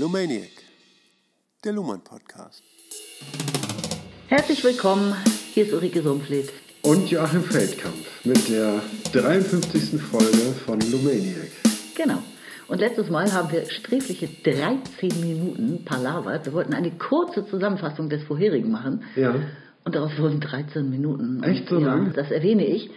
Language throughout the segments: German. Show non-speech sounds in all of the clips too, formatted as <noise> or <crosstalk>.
Lumaniac, der Luhmann Podcast. Herzlich willkommen, hier ist Ulrike Sumpfleth. Und Joachim Feldkamp mit der 53. Folge von Lumaniac. Genau. Und letztes Mal haben wir sträfliche 13 Minuten palavert. Wir wollten eine kurze Zusammenfassung des vorherigen machen. Ja. Und daraus wurden 13 Minuten. Echt so ja, lang? Das erwähne ich.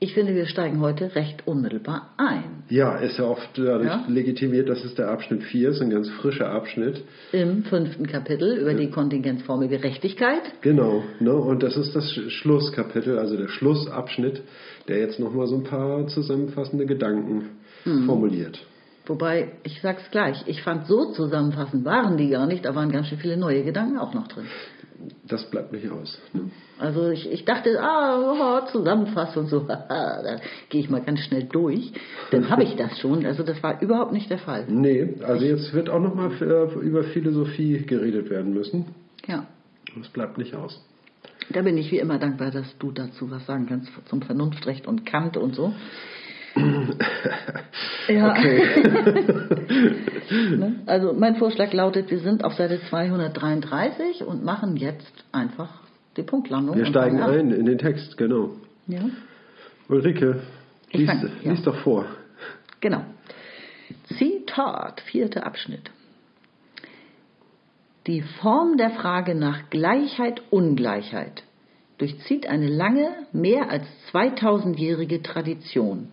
Ich finde, wir steigen heute recht unmittelbar ein. Ja, ist ja oft dadurch Ja. legitimiert, das ist der Abschnitt 4, ist ein ganz frischer Abschnitt. Im fünften Kapitel über die Kontingenzformel Gerechtigkeit. Genau, ne? und das ist das Sch- Schlusskapitel, also der Schlussabschnitt, der jetzt nochmal so ein paar zusammenfassende Gedanken Hm. formuliert. Wobei, ich sag's gleich, ich fand so zusammenfassend waren die gar nicht, da waren ganz schön viele neue Gedanken auch noch drin. Das bleibt nicht aus. Ne? Also ich, ich dachte, ah, oh, Zusammenfassung, so, <laughs> da gehe ich mal ganz schnell durch. Dann habe ich das schon. Also das war überhaupt nicht der Fall. Nee, also jetzt wird auch nochmal über Philosophie geredet werden müssen. Ja, Das bleibt nicht aus. da bin ich wie immer dankbar, dass du dazu was sagen kannst zum Vernunftrecht und Kant und so. <laughs> ja. <laughs> ne? Also mein Vorschlag lautet, wir sind auf Seite 233 und machen jetzt einfach die Punktlandung. Wir steigen ein in den Text, genau. Ja, Ulrike, lies, fang- ja. lies doch vor. genau. Zitat, vierter Abschnitt. Die Form der Frage nach Gleichheit, Ungleichheit durchzieht eine lange, mehr als 2000-jährige Tradition.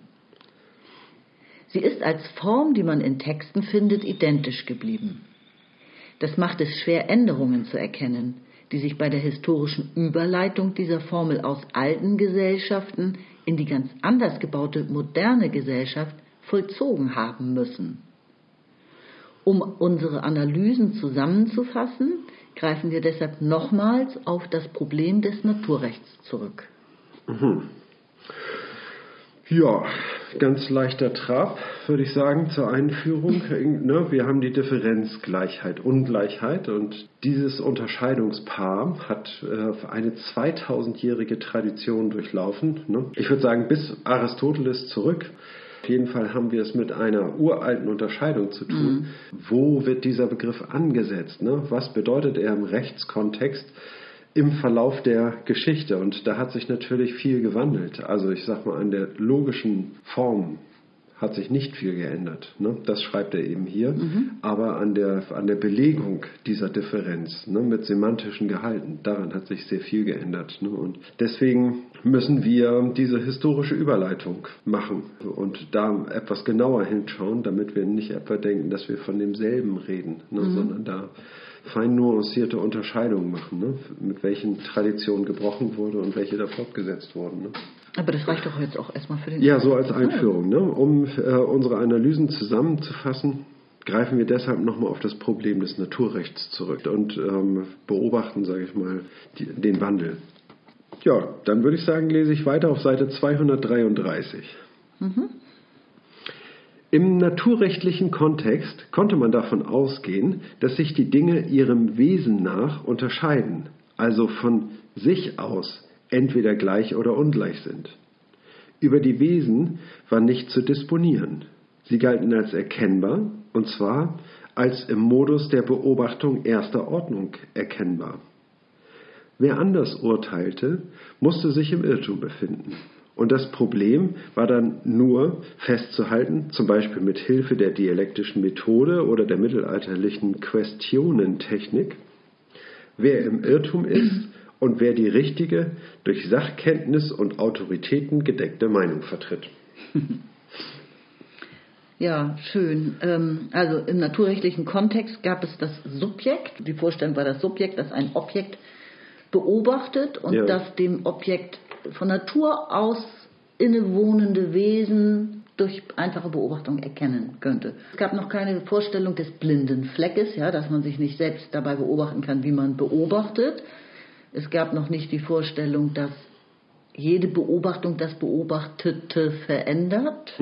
Sie ist als Form, die man in Texten findet, identisch geblieben. Das macht es schwer, Änderungen zu erkennen, die sich bei der historischen Überleitung dieser Formel aus alten Gesellschaften in die ganz anders gebaute moderne Gesellschaft vollzogen haben müssen. Um unsere Analysen zusammenzufassen, greifen wir deshalb nochmals auf das Problem des Naturrechts zurück. Ja, ganz leichter Trab, würde ich sagen, zur Einführung. Ne, Wir haben die Differenz Gleichheit, Ungleichheit und dieses Unterscheidungspaar hat äh, eine 2000-jährige Tradition durchlaufen. ne. Ich würde sagen, bis Aristoteles zurück. Auf jeden Fall haben wir es mit einer uralten Unterscheidung zu tun. Wo wird dieser Begriff angesetzt? Ne? Was bedeutet er im Rechtskontext? Im Verlauf der Geschichte. Und da hat sich natürlich viel gewandelt. Also ich sag mal, an der logischen Form hat sich nicht viel geändert. Ne? Das schreibt er eben hier. Aber an der, an der Belegung dieser Differenz ne, mit semantischen Gehalten, daran hat sich sehr viel geändert. Ne? Und deswegen müssen wir diese historische Überleitung machen und da etwas genauer hinschauen, damit wir nicht etwa denken, dass wir von demselben reden, ne? sondern da fein nuancierte Unterscheidungen machen, ne? mit welchen Traditionen gebrochen wurde und welche da fortgesetzt wurden. Ne? Aber das reicht doch jetzt auch erstmal für den Ja, so als Einführung. Ne? Um äh, unsere Analysen zusammenzufassen, greifen wir deshalb nochmal auf das Problem des Naturrechts zurück und ähm, beobachten, sage ich mal, die, den Wandel. Ja, dann würde ich sagen, lese ich weiter auf Seite 233. Im naturrechtlichen Kontext konnte man davon ausgehen, dass sich die Dinge ihrem Wesen nach unterscheiden, also von sich aus entweder gleich oder ungleich sind. Über die Wesen war nicht zu disponieren. Sie galten als erkennbar, und zwar als im Modus der Beobachtung erster Ordnung erkennbar. Wer anders urteilte, musste sich im Irrtum befinden. Und das Problem war dann nur festzuhalten, zum Beispiel mit Hilfe der dialektischen Methode oder der mittelalterlichen Questionentechnik, wer im Irrtum ist und wer die richtige, durch Sachkenntnis und Autoritäten gedeckte Meinung vertritt. <laughs> Ja, schön. Ähm, Also im naturrechtlichen Kontext gab es das Subjekt. Die Vorstellung war das Subjekt, das ein Objekt beobachtet und Ja. das dem Objekt von Natur aus innewohnende Wesen durch einfache Beobachtung erkennen könnte. Es gab noch keine Vorstellung des blinden Fleckes, ja, dass man sich nicht selbst dabei beobachten kann, wie man beobachtet. Es gab noch nicht die Vorstellung, dass jede Beobachtung das Beobachtete verändert.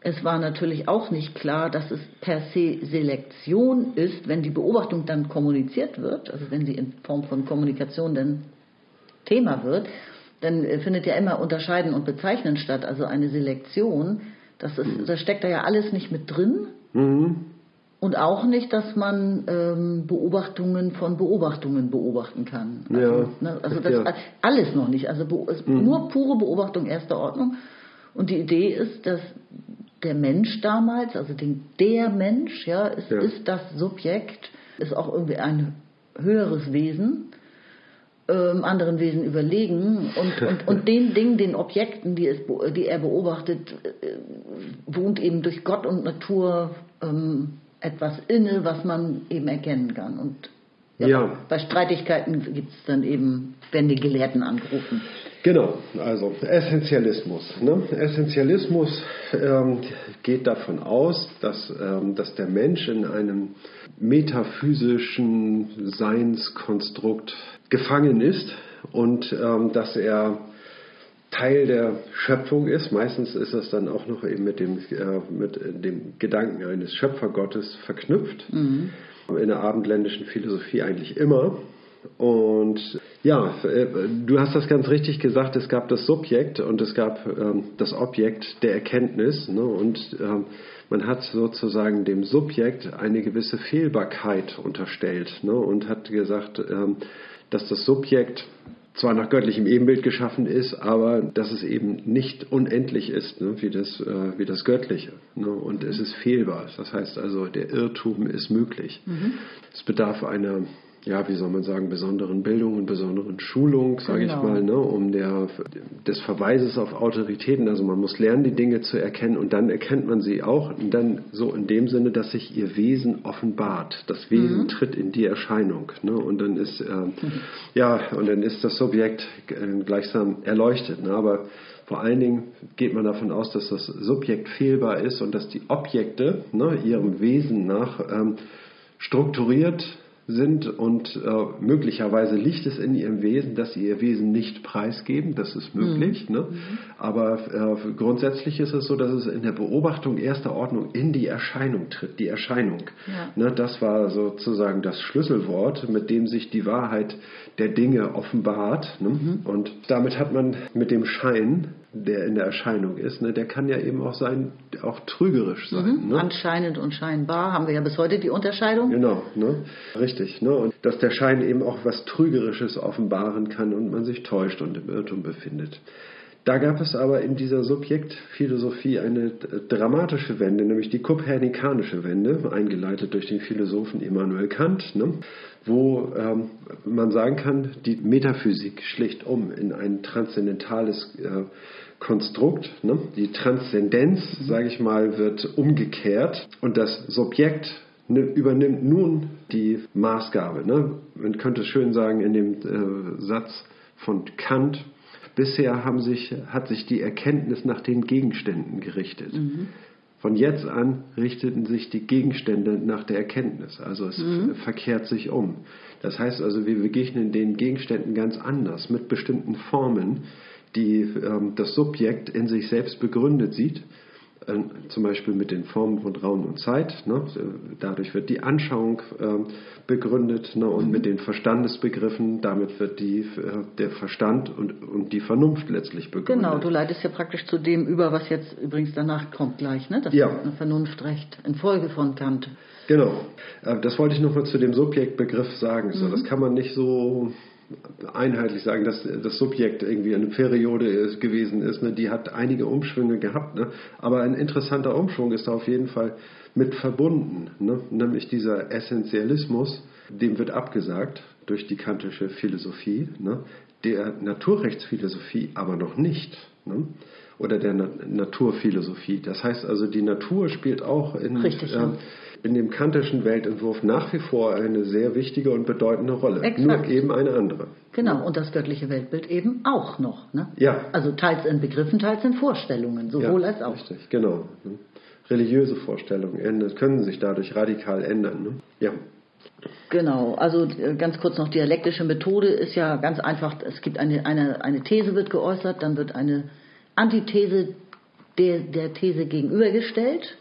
Es war natürlich auch nicht klar, dass es per se Selektion ist, wenn die Beobachtung dann kommuniziert wird, also wenn sie in Form von Kommunikation dann Thema wird, dann äh, findet ja immer Unterscheiden und Bezeichnen statt, also eine Selektion. Das, ist, das steckt da ja alles nicht mit drin. Mhm. Und auch nicht, dass man ähm, Beobachtungen von Beobachtungen beobachten kann. Also, Ja. ne, also das Ja. alles noch nicht. Also es- nur pure Beobachtung erster Ordnung. Und die Idee ist, dass der Mensch damals, also den, der Mensch, ja, ist, Ja. ist das Subjekt, ist auch irgendwie ein höheres Wesen, ähm, anderen Wesen überlegen und, <laughs> und, und den Dingen, den Objekten, die, es, die er beobachtet, äh, wohnt eben durch Gott und Natur ähm, etwas inne, was man eben erkennen kann. Und ja, Ja. bei Streitigkeiten gibt es dann eben, werden die Gelehrten angerufen. Genau, also Essentialismus. Ne? Essentialismus ähm, geht davon aus, dass, ähm, dass der Mensch in einem metaphysischen Seinskonstrukt gefangen ist und ähm, dass er Teil der Schöpfung ist. Meistens ist das dann auch noch eben mit dem, äh, mit dem Gedanken eines Schöpfergottes verknüpft. In der abendländischen Philosophie eigentlich immer. Und ja, äh, du hast das ganz richtig gesagt, es gab das Subjekt und es gab ähm, das Objekt der Erkenntnis. Ne? Und ähm, man hat sozusagen dem Subjekt eine gewisse Fehlbarkeit unterstellt ne? und hat gesagt, ähm, dass das Subjekt zwar nach göttlichem Ebenbild geschaffen ist, aber dass es eben nicht unendlich ist, ne, wie, das, äh, wie das Göttliche. Ne, und es ist fehlbar. Das heißt also, der Irrtum ist möglich. Es bedarf einer, ja, wie soll man sagen, besonderen Bildung und besonderen Schulung, sage ich Genau. mal, ne, um der, des Verweises auf Autoritäten. Also man muss lernen, die Dinge zu erkennen und dann erkennt man sie auch. Und dann so in dem Sinne, dass sich ihr Wesen offenbart. Das Wesen tritt in die Erscheinung. Ne, und dann ist, ähm, ja, und dann ist das Subjekt äh, gleichsam erleuchtet. Ne, aber vor allen Dingen geht man davon aus, dass das Subjekt fehlbar ist und dass die Objekte ne, ihrem Wesen nach ähm, strukturiert sind und äh, möglicherweise liegt es in ihrem Wesen, dass sie ihr Wesen nicht preisgeben, das ist möglich. Ne? Aber äh, grundsätzlich ist es so, dass es in der Beobachtung erster Ordnung in die Erscheinung tritt, die Erscheinung. Ja. Ne? Das war sozusagen das Schlüsselwort, mit dem sich die Wahrheit der Dinge offenbart. Ne? Und damit hat man mit dem Schein, der in der Erscheinung ist, ne, der kann ja eben auch sein, auch trügerisch sein. Ne? Anscheinend und scheinbar haben wir ja bis heute die Unterscheidung. Genau, ne? richtig. Ne? Und dass der Schein eben auch was Trügerisches offenbaren kann und man sich täuscht und im Irrtum befindet. Da gab es aber in dieser Subjektphilosophie eine dramatische Wende, nämlich die kopernikanische Wende, eingeleitet durch den Philosophen Immanuel Kant, ne? wo ähm, man sagen kann, die Metaphysik schlicht um in ein transzendentales äh, Konstrukt. Ne? Die Transzendenz, sage ich mal, wird umgekehrt und das Subjekt übernimmt nun die Maßgabe. Ne? Man könnte schön sagen in dem äh, Satz von Kant, bisher haben sich, hat sich die Erkenntnis nach den Gegenständen gerichtet. Von jetzt an richteten sich die Gegenstände nach der Erkenntnis. Also es verkehrt sich um. Das heißt also, wir begegnen den Gegenständen ganz anders, mit bestimmten Formen, die ähm, das Subjekt in sich selbst begründet sieht. Äh, zum Beispiel mit den Formen von Raum und Zeit. Ne? Dadurch wird die Anschauung ähm, begründet ne? und mit den Verstandesbegriffen, damit wird die, äh, der Verstand und, und die Vernunft letztlich begründet. Genau, du leitest ja praktisch zu dem über, was jetzt übrigens danach kommt gleich, ne? Das Ja. ist Vernunftrecht in Folge von Kant. Genau. Äh, Das wollte ich nochmal zu dem Subjektbegriff sagen. So, das kann man nicht so einheitlich sagen, dass das Subjekt irgendwie eine Periode ist, gewesen ist. Ne? Die hat einige Umschwünge gehabt. Ne? Aber ein interessanter Umschwung ist da auf jeden Fall mit verbunden. Ne? Nämlich dieser Essentialismus, dem wird abgesagt durch die kantische Philosophie. Ne? Der Naturrechtsphilosophie aber noch nicht. Ne? Oder der Na Naturphilosophie. Das heißt also, die Natur spielt auch in, Richtig, ja. In dem kantischen Weltentwurf nach wie vor eine sehr wichtige und bedeutende Rolle. Exakt. Nur eben eine andere. Genau, und das göttliche Weltbild eben auch noch. Ne? Ja. Also teils in Begriffen, teils in Vorstellungen, sowohl ja, als auch. Richtig, genau. ne. Religiöse Vorstellungen können sich dadurch radikal ändern. Ne? Ja. Genau, also äh, ganz kurz noch, dialektische Methode ist ja ganz einfach, es gibt eine, eine, eine These wird geäußert, dann wird eine Antithese der, der These gegenübergestellt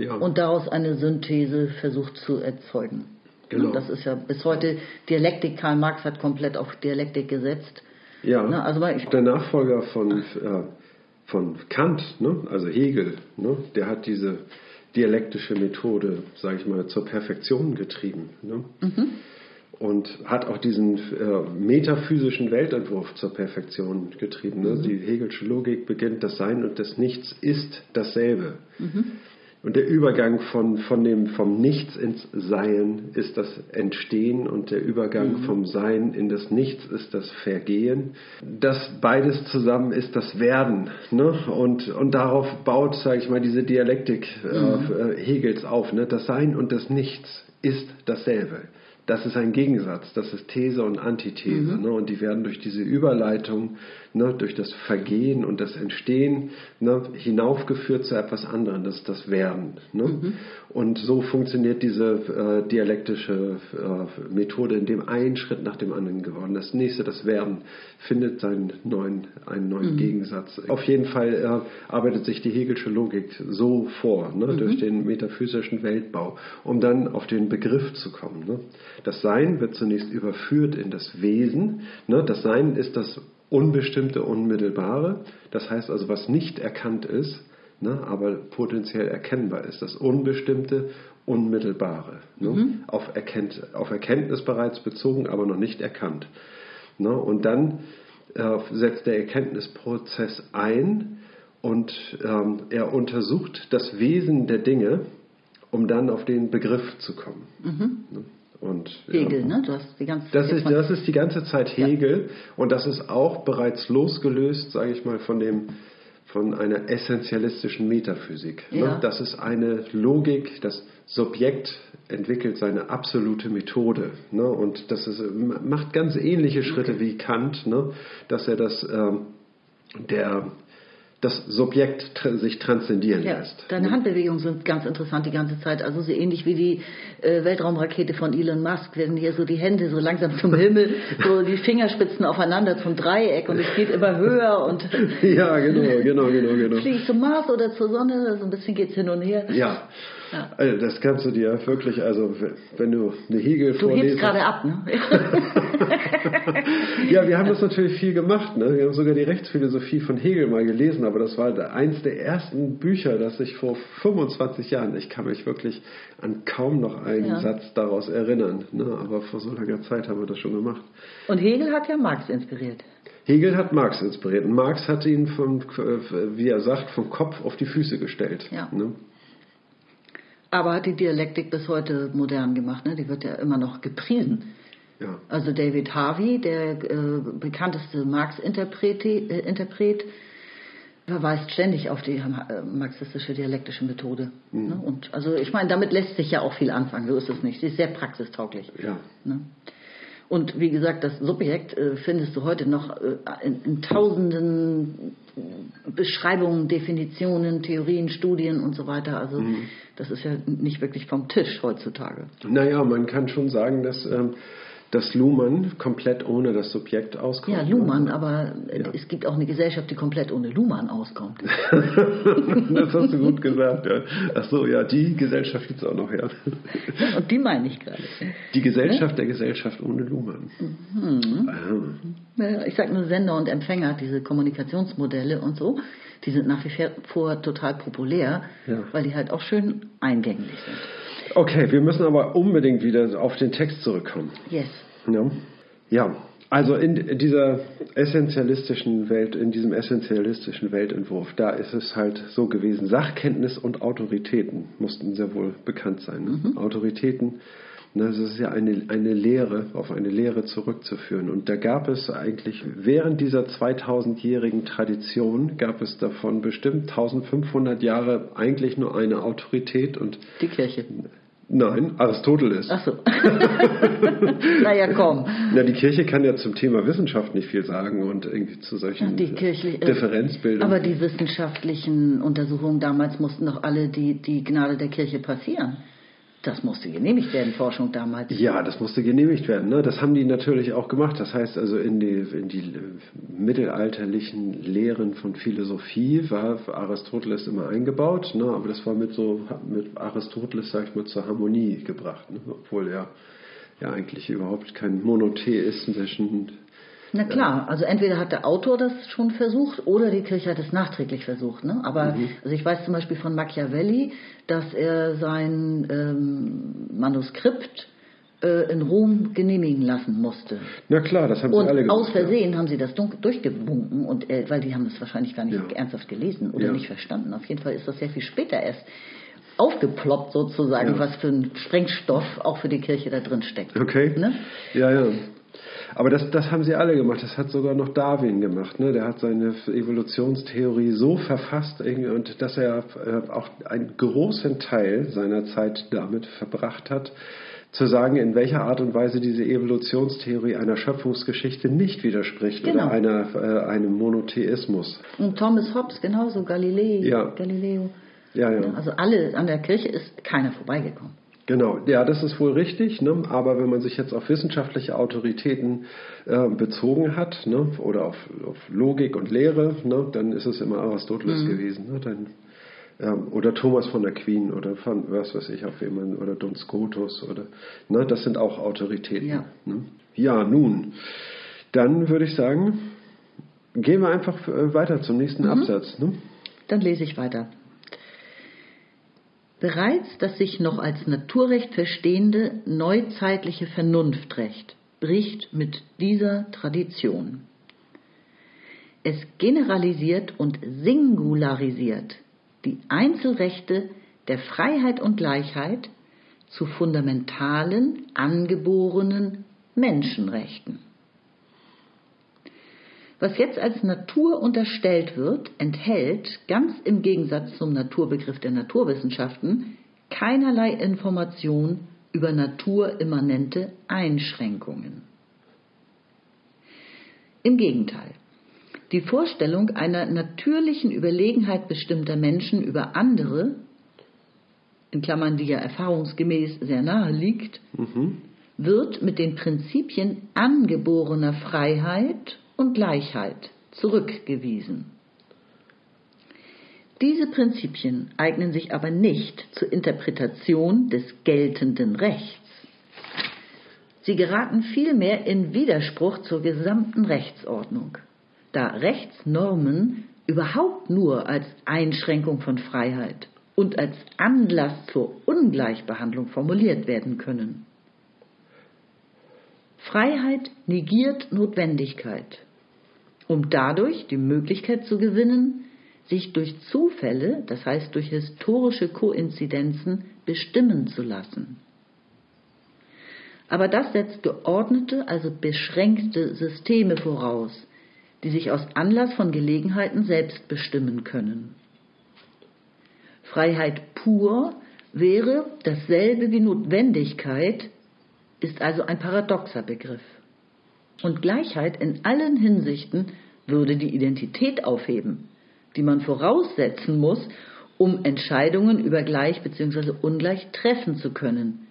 ja. und daraus eine Synthese versucht zu erzeugen. Genau. Das ist ja bis heute Dialektik, Karl Marx hat komplett auf Dialektik gesetzt. ja. Ne, also mal- ich- der Nachfolger von, äh, von Kant, ne? also Hegel, ne? der hat diese dialektische Methode, sage ich mal, zur Perfektion getrieben. Ne? Und hat auch diesen äh, metaphysischen Weltentwurf zur Perfektion getrieben. Ne? Die Hegelsche Logik beginnt, das Sein und das Nichts ist dasselbe. Und der Übergang von, von dem, vom Nichts ins Sein ist das Entstehen und der Übergang vom Sein in das Nichts ist das Vergehen. Das beides zusammen ist das Werden. Ne? Und, und darauf baut, sage ich mal, diese Dialektik äh, Hegels auf. Ne? Das Sein und das Nichts ist dasselbe. Das ist ein Gegensatz, das ist These und Antithese. Ne? Und die werden durch diese Überleitung, ne, durch das Vergehen und das Entstehen ne, hinaufgeführt zu etwas anderem, das ist das Werden. Ne? Und so funktioniert diese äh, dialektische äh, Methode, in dem ein Schritt nach dem anderen geworden. Das nächste, das Werden, findet seinen neuen, einen neuen Gegensatz. Auf jeden Fall äh, arbeitet sich die Hegelsche Logik so vor, ne, durch den metaphysischen Weltbau, um dann auf den Begriff zu kommen. Ne? Das Sein wird zunächst überführt in das Wesen. Ne? Das Sein ist das unbestimmte, unmittelbare. Das heißt also, was nicht erkannt ist, ne, aber potenziell erkennbar ist. Das Unbestimmte, Unmittelbare. Ne? Auf, Erkennt, auf Erkenntnis bereits bezogen, aber noch nicht erkannt. Ne? Und dann äh, setzt der Erkenntnisprozess ein und ähm, er untersucht das Wesen der Dinge, um dann auf den Begriff zu kommen. Ne? Und, Hegel, ne? Du hast die ganze das ist, das ist die ganze Zeit Hegel und das ist auch bereits losgelöst, sage ich mal, von dem von einer essentialistischen Metaphysik. Ja. Ne? Das ist eine Logik, das Subjekt entwickelt seine absolute Methode. Ne? Und das ist, macht ganz ähnliche Schritte wie Kant, ne? dass er das, ähm, der, das Subjekt sich transzendieren Ja, lässt. deine Handbewegungen sind ganz interessant die ganze Zeit. Also so ähnlich wie die äh, Weltraumrakete von Elon Musk, werden hier so die Hände so langsam zum Himmel, <laughs> so die Fingerspitzen aufeinander zum Dreieck und es geht immer höher und <laughs> Ja, genau, genau, genau, genau. <laughs> fliege ich zum Mars oder zur Sonne, so ein bisschen geht's hin und her. Ja. Ja. Also das kannst du dir wirklich, also wenn du eine Hegel Du vorlesen. hebst gerade ab, ne? <laughs> <laughs> Ja, wir haben das natürlich viel gemacht. Ne? Wir haben sogar die Rechtsphilosophie von Hegel mal gelesen, aber das war eins der ersten Bücher, das ich vor 25 Jahren, ich kann mich wirklich an kaum noch einen Ja. Satz daraus erinnern. Ne? Aber vor so langer Zeit haben wir das schon gemacht. Und Hegel hat ja Marx inspiriert. Hegel hat Marx inspiriert. Und Marx hat ihn, vom, wie er sagt, vom Kopf auf die Füße gestellt. Ja. Ne? Aber hat die Dialektik bis heute modern gemacht, ne? Die wird ja immer noch gepriesen. Ja. Also David Harvey, der äh, bekannteste Marx-Interpret, äh, Interpret, verweist ständig auf die äh, marxistische dialektische Methode. Ne? Und also ich meine, damit lässt sich ja auch viel anfangen, so ist es nicht. Sie ist sehr praxistauglich. Ja. Ne? Und wie gesagt, das Subjekt äh, findest du heute noch äh, in, in tausenden Beschreibungen, Definitionen, Theorien, Studien und so weiter. Also das ist ja nicht wirklich vom Tisch heutzutage. Naja, man kann schon sagen, dass, ähm, dass Luhmann komplett ohne das Subjekt auskommt. Ja, Luhmann, aber äh, es gibt auch eine Gesellschaft, die komplett ohne Luhmann auskommt. <laughs> das hast du gut gesagt. Ja. Ach so, ja, die Gesellschaft gibt es auch noch, ja. Und die meine ich gerade. Die Gesellschaft der Gesellschaft ohne Luhmann. Mhm. Ah. Ja, Ich sage nur Sender und Empfänger, diese Kommunikationsmodelle und so, die sind nach wie vor total populär, Ja. weil die halt auch schön eingänglich sind. Okay, wir müssen aber unbedingt wieder auf den Text zurückkommen. Yes. Ja, ja. also in dieser essentialistischen Welt, in diesem essentialistischen Weltentwurf, da ist es halt so gewesen, Sachkenntnis und Autoritäten mussten sehr wohl bekannt sein. Ne? Autoritäten, ne, das ist ja eine, eine Lehre, auf eine Lehre zurückzuführen. Und da gab es eigentlich, während dieser 2000-jährigen Tradition, gab es davon bestimmt 1500 Jahre eigentlich nur eine Autorität und Die Kirche. Nein, Aristoteles. Ach so. <laughs> naja, komm. Na, die Kirche kann ja zum Thema Wissenschaft nicht viel sagen und irgendwie zu solchen Die kirchlich, äh, Differenzbildungen. Aber die wissenschaftlichen Untersuchungen damals mussten doch alle die, die Gnade der Kirche passieren. Das musste genehmigt werden, Forschung damals. ja, das musste genehmigt werden. Ne? Das haben die natürlich auch gemacht. Das heißt also, in die, in die mittelalterlichen Lehren von Philosophie war Aristoteles immer eingebaut, ne? aber das war mit so mit Aristoteles, sag ich mal, zur Harmonie gebracht, ne? obwohl er ja eigentlich überhaupt keinen monotheistischen Na klar, also entweder hat der Autor das schon versucht oder die Kirche hat es nachträglich versucht. Ne? Aber Mhm. also ich weiß zum Beispiel von Machiavelli, dass er sein ähm, Manuskript äh, in Rom genehmigen lassen musste. Na klar, das haben sie alle Und gemacht. aus Versehen haben sie das durchgebunken, und, äh, weil die haben das wahrscheinlich gar nicht Ja. ernsthaft gelesen oder Ja. nicht verstanden. Auf jeden Fall ist das sehr viel später erst aufgeploppt sozusagen, Ja. was für ein Sprengstoff auch für die Kirche da drin steckt. Ja. Okay. Ne? Ja, ja. Aber das, das haben sie alle gemacht. Das hat sogar noch Darwin gemacht. Ne? Der hat seine Evolutionstheorie so verfasst irgendwie und dass er äh, auch einen großen Teil seiner Zeit damit verbracht hat, zu sagen, in welcher Art und Weise diese Evolutionstheorie einer Schöpfungsgeschichte nicht widerspricht Genau. oder einer, äh, einem Monotheismus. Und Thomas Hobbes genauso, Galilei, Ja. Galileo. Ja, ja. Also alle, an der Kirche ist keiner vorbeigekommen. Genau, ja, das ist wohl richtig, ne? aber wenn man sich jetzt auf wissenschaftliche Autoritäten äh, bezogen hat ne? oder auf, auf Logik und Lehre, ne? dann ist es immer Aristoteles gewesen. Ne? Dann, ähm, oder Thomas von der Queen oder von was weiß ich, auf man, oder Duns Scotus oder ne? das sind auch Autoritäten. Ja. Ne? ja, nun, dann würde ich sagen, gehen wir einfach äh, weiter zum nächsten Absatz. Ne? Dann lese ich weiter. Bereits das sich noch als Naturrecht verstehende neuzeitliche Vernunftrecht bricht mit dieser Tradition. Es generalisiert und singularisiert die Einzelrechte der Freiheit und Gleichheit zu fundamentalen, angeborenen Menschenrechten. Was jetzt als Natur unterstellt wird, enthält, ganz im Gegensatz zum Naturbegriff der Naturwissenschaften, keinerlei Information über naturimmanente Einschränkungen. Im Gegenteil, die Vorstellung einer natürlichen Überlegenheit bestimmter Menschen über andere, in Klammern, die ja erfahrungsgemäß sehr nahe liegt, wird mit den Prinzipien angeborener Freiheit und Gleichheit zurückgewiesen. Diese Prinzipien eignen sich aber nicht zur Interpretation des geltenden Rechts. Sie geraten vielmehr in Widerspruch zur gesamten Rechtsordnung, da Rechtsnormen überhaupt nur als Einschränkung von Freiheit und als Anlass zur Ungleichbehandlung formuliert werden können. Freiheit negiert Notwendigkeit, um dadurch die Möglichkeit zu gewinnen, sich durch Zufälle, das heißt durch historische Koinzidenzen, bestimmen zu lassen. Aber das setzt geordnete, also beschränkte Systeme voraus, die sich aus Anlass von Gelegenheiten selbst bestimmen können. Freiheit pur wäre dasselbe wie Notwendigkeit, ist also ein paradoxer Begriff. Und Gleichheit in allen Hinsichten würde die Identität aufheben, die man voraussetzen muss, um Entscheidungen über gleich bzw. ungleich treffen zu können,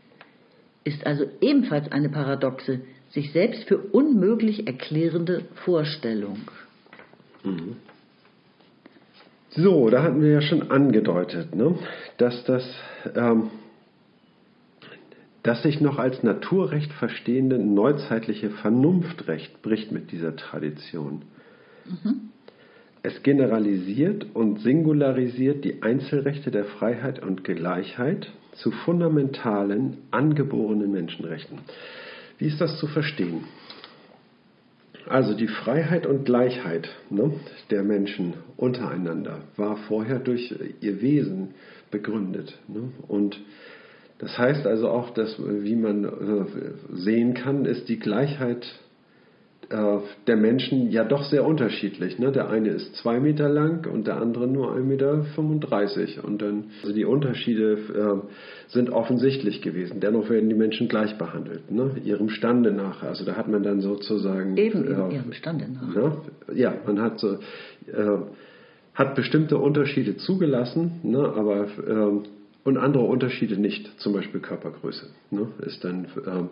ist also ebenfalls eine paradoxe, sich selbst für unmöglich erklärende Vorstellung. So, da hatten wir ja schon angedeutet, ne, dass das, ähm, das sich noch als Naturrecht verstehende neuzeitliche Vernunftrecht bricht mit dieser Tradition. Es generalisiert und singularisiert die Einzelrechte der Freiheit und Gleichheit zu fundamentalen, angeborenen Menschenrechten. Wie ist das zu verstehen? Also die Freiheit und Gleichheit ne, der Menschen untereinander war vorher durch ihr Wesen begründet. Ne? Und das heißt also auch, dass, wie man äh, sehen kann, ist die Gleichheit äh, der Menschen ja doch sehr unterschiedlich. Ne? Der eine ist zwei Meter lang und der andere nur 1,35 Meter. Und dann, also die Unterschiede äh, sind offensichtlich gewesen. Dennoch werden die Menschen gleich behandelt, ne? ihrem Stande nach. Also da hat man dann sozusagen... Eben äh, ihrem Stande nach. Ne? Ja, man hat so, äh, hat bestimmte Unterschiede zugelassen, ne? aber ähm, und andere Unterschiede nicht, zum Beispiel Körpergröße, ne? ist dann, ähm,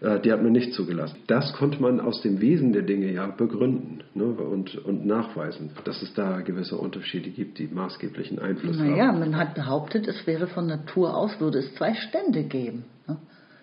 äh, die hat man nicht zugelassen. Das konnte man aus dem Wesen der Dinge ja begründen ne? und, und nachweisen, dass es da gewisse Unterschiede gibt, die maßgeblichen Einfluss Naja, haben. man hat behauptet, es wäre von Natur aus, würde es zwei Stände geben. ne?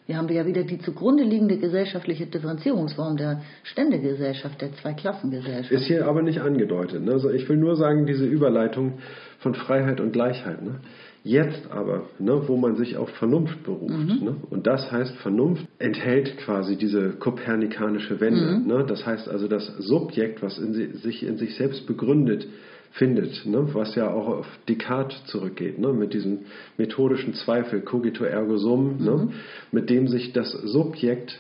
Hier haben wir ja wieder die zugrunde liegende gesellschaftliche Differenzierungsform der Ständegesellschaft, der Zweiklassengesellschaft. Ist hier aber nicht angedeutet. Ne? Also ich will nur sagen, diese Überleitung von Freiheit und Gleichheit. Ne? Jetzt aber, ne, wo man sich auf Vernunft beruft, mhm. ne, und das heißt, Vernunft enthält quasi diese kopernikanische Wende. Mhm. Ne, das heißt also, das Subjekt, was in sich in sich selbst begründet, findet, ne, was ja auch auf Descartes zurückgeht, ne, mit diesem methodischen Zweifel, cogito ergo sum, ne, mhm. ne, mit dem sich das Subjekt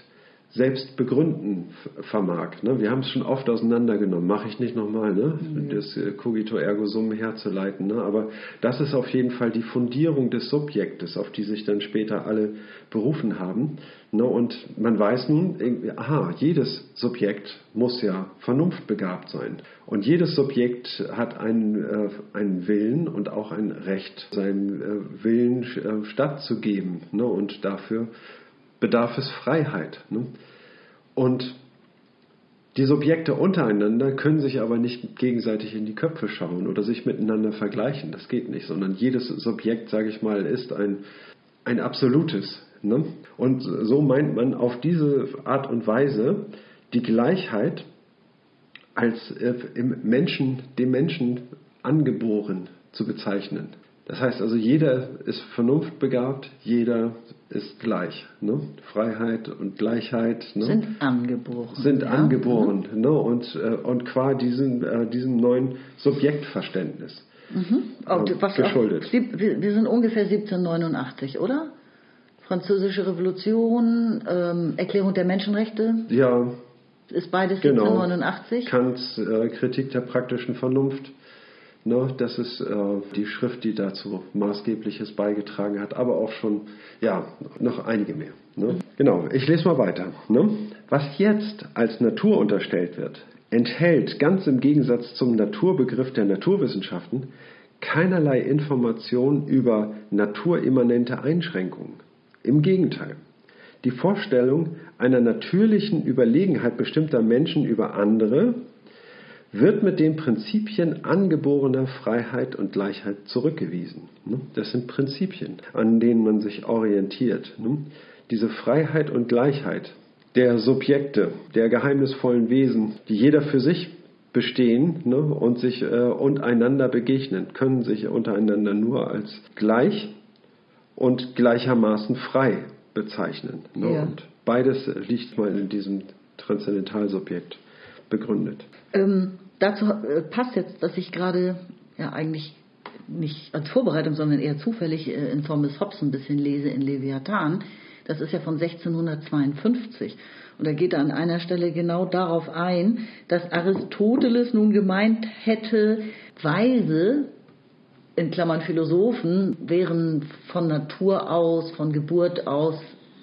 selbst begründen vermag. Ne? Wir haben es schon oft auseinandergenommen, mache ich nicht nochmal, ne? Mhm. das äh, cogito ergo sum herzuleiten. Ne? Aber das ist auf jeden Fall die Fundierung des Subjektes, auf die sich dann später alle berufen haben. Ne? Und man weiß nun, aha, jedes Subjekt muss ja vernunftbegabt sein. Und jedes Subjekt hat einen, äh, einen Willen und auch ein Recht, seinem äh, Willen äh, stattzugeben. Ne? Und dafür bedarf es Freiheit. Ne? Und die Subjekte untereinander können sich aber nicht gegenseitig in die Köpfe schauen oder sich miteinander vergleichen. Das geht nicht, sondern jedes Subjekt, sage ich mal, ist ein, ein absolutes. Ne? Und so meint man auf diese Art und Weise die Gleichheit als äh, im Menschen, dem Menschen angeboren zu bezeichnen. Das heißt also, jeder ist vernunftbegabt, jeder ist gleich. Ne? Freiheit und Gleichheit ne? sind angeboren. Sind ja. angeboren. Mhm. Ne? Und, äh, und qua diesem, äh, diesem neuen Subjektverständnis mhm. oh, was geschuldet. Auch, wir sind ungefähr 1789, oder? Französische Revolution, ähm, Erklärung der Menschenrechte. Ja. Ist beides genau. 1789? Kants äh, Kritik der praktischen Vernunft. Ne, das ist äh, die Schrift, die dazu maßgebliches beigetragen hat, aber auch schon, ja, noch einige mehr. Ne? Genau, ich lese mal weiter. Ne? Was jetzt als Natur unterstellt wird, enthält ganz im Gegensatz zum Naturbegriff der Naturwissenschaften keinerlei Information über naturimmanente Einschränkungen. Im Gegenteil. Die Vorstellung einer natürlichen Überlegenheit bestimmter Menschen über andere wird mit den Prinzipien angeborener Freiheit und Gleichheit zurückgewiesen. Ne? Das sind Prinzipien, an denen man sich orientiert. Ne? Diese Freiheit und Gleichheit der Subjekte, der geheimnisvollen Wesen, die jeder für sich bestehen ne, und sich äh, und einander begegnen, können sich untereinander nur als gleich und gleichermaßen frei bezeichnen. Ne? Ja. Und beides liegt mal in diesem Transzendentalsubjekt begründet. Ähm, dazu äh, passt jetzt, dass ich gerade ja eigentlich nicht als Vorbereitung, sondern eher zufällig äh, in Thomas Hobbes ein bisschen lese in Leviathan. Das ist ja von 1652. Und da geht er an einer Stelle genau darauf ein, dass Aristoteles nun gemeint hätte, Weise, in Klammern Philosophen, wären von Natur aus, von Geburt aus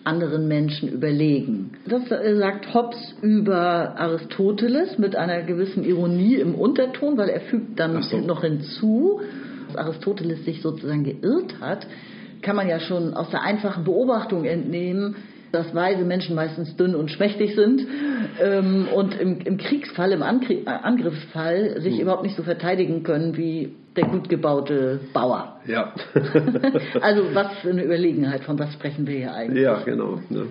anderen Menschen überlegen. Das äh, sagt Hobbes über Aristoteles mit einer gewissen Ironie im Unterton, weil er fügt dann so. noch hinzu, dass Aristoteles sich sozusagen geirrt hat, kann man ja schon aus der einfachen Beobachtung entnehmen, dass weise Menschen meistens dünn und schmächtig sind ähm, und im, im, Kriegsfall, im Angr Angriffsfall sich hm. überhaupt nicht so verteidigen können wie der gut gebaute Bauer. Ja. <laughs> <laughs> also was für eine Überlegenheit, von was sprechen wir hier eigentlich? Ja, genau. Ne.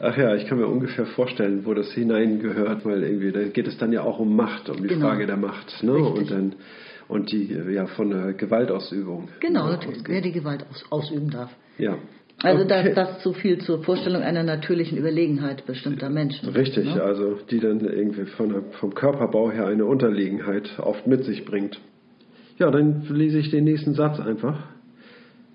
Ach ja, ich kann mir ungefähr vorstellen, wo das hineingehört, weil irgendwie da geht es dann ja auch um Macht, um die genau. Frage der Macht, ne? Richtig. Und dann und die ja von der Gewaltausübung. Genau, ne? wer die Gewalt aus, ausüben darf. Ja. Also okay. das, das zu viel zur Vorstellung einer natürlichen Überlegenheit bestimmter Menschen. Richtig, ne? also die dann irgendwie von, vom Körperbau her eine Unterlegenheit oft mit sich bringt. Ja, dann lese ich den nächsten Satz einfach.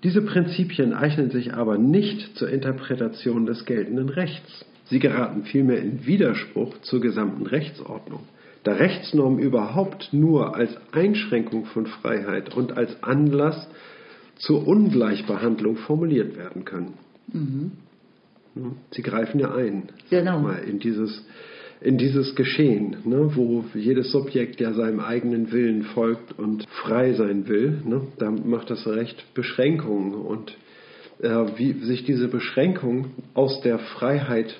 Diese Prinzipien eignen sich aber nicht zur Interpretation des geltenden Rechts. Sie geraten vielmehr in Widerspruch zur gesamten Rechtsordnung, da Rechtsnormen überhaupt nur als Einschränkung von Freiheit und als Anlass zur Ungleichbehandlung formuliert werden können. Mhm. Sie greifen ja ein genau. mal in dieses in dieses Geschehen, ne, wo jedes Subjekt ja seinem eigenen Willen folgt und frei sein will, ne, da macht das Recht Beschränkungen und äh, wie sich diese Beschränkungen aus der Freiheit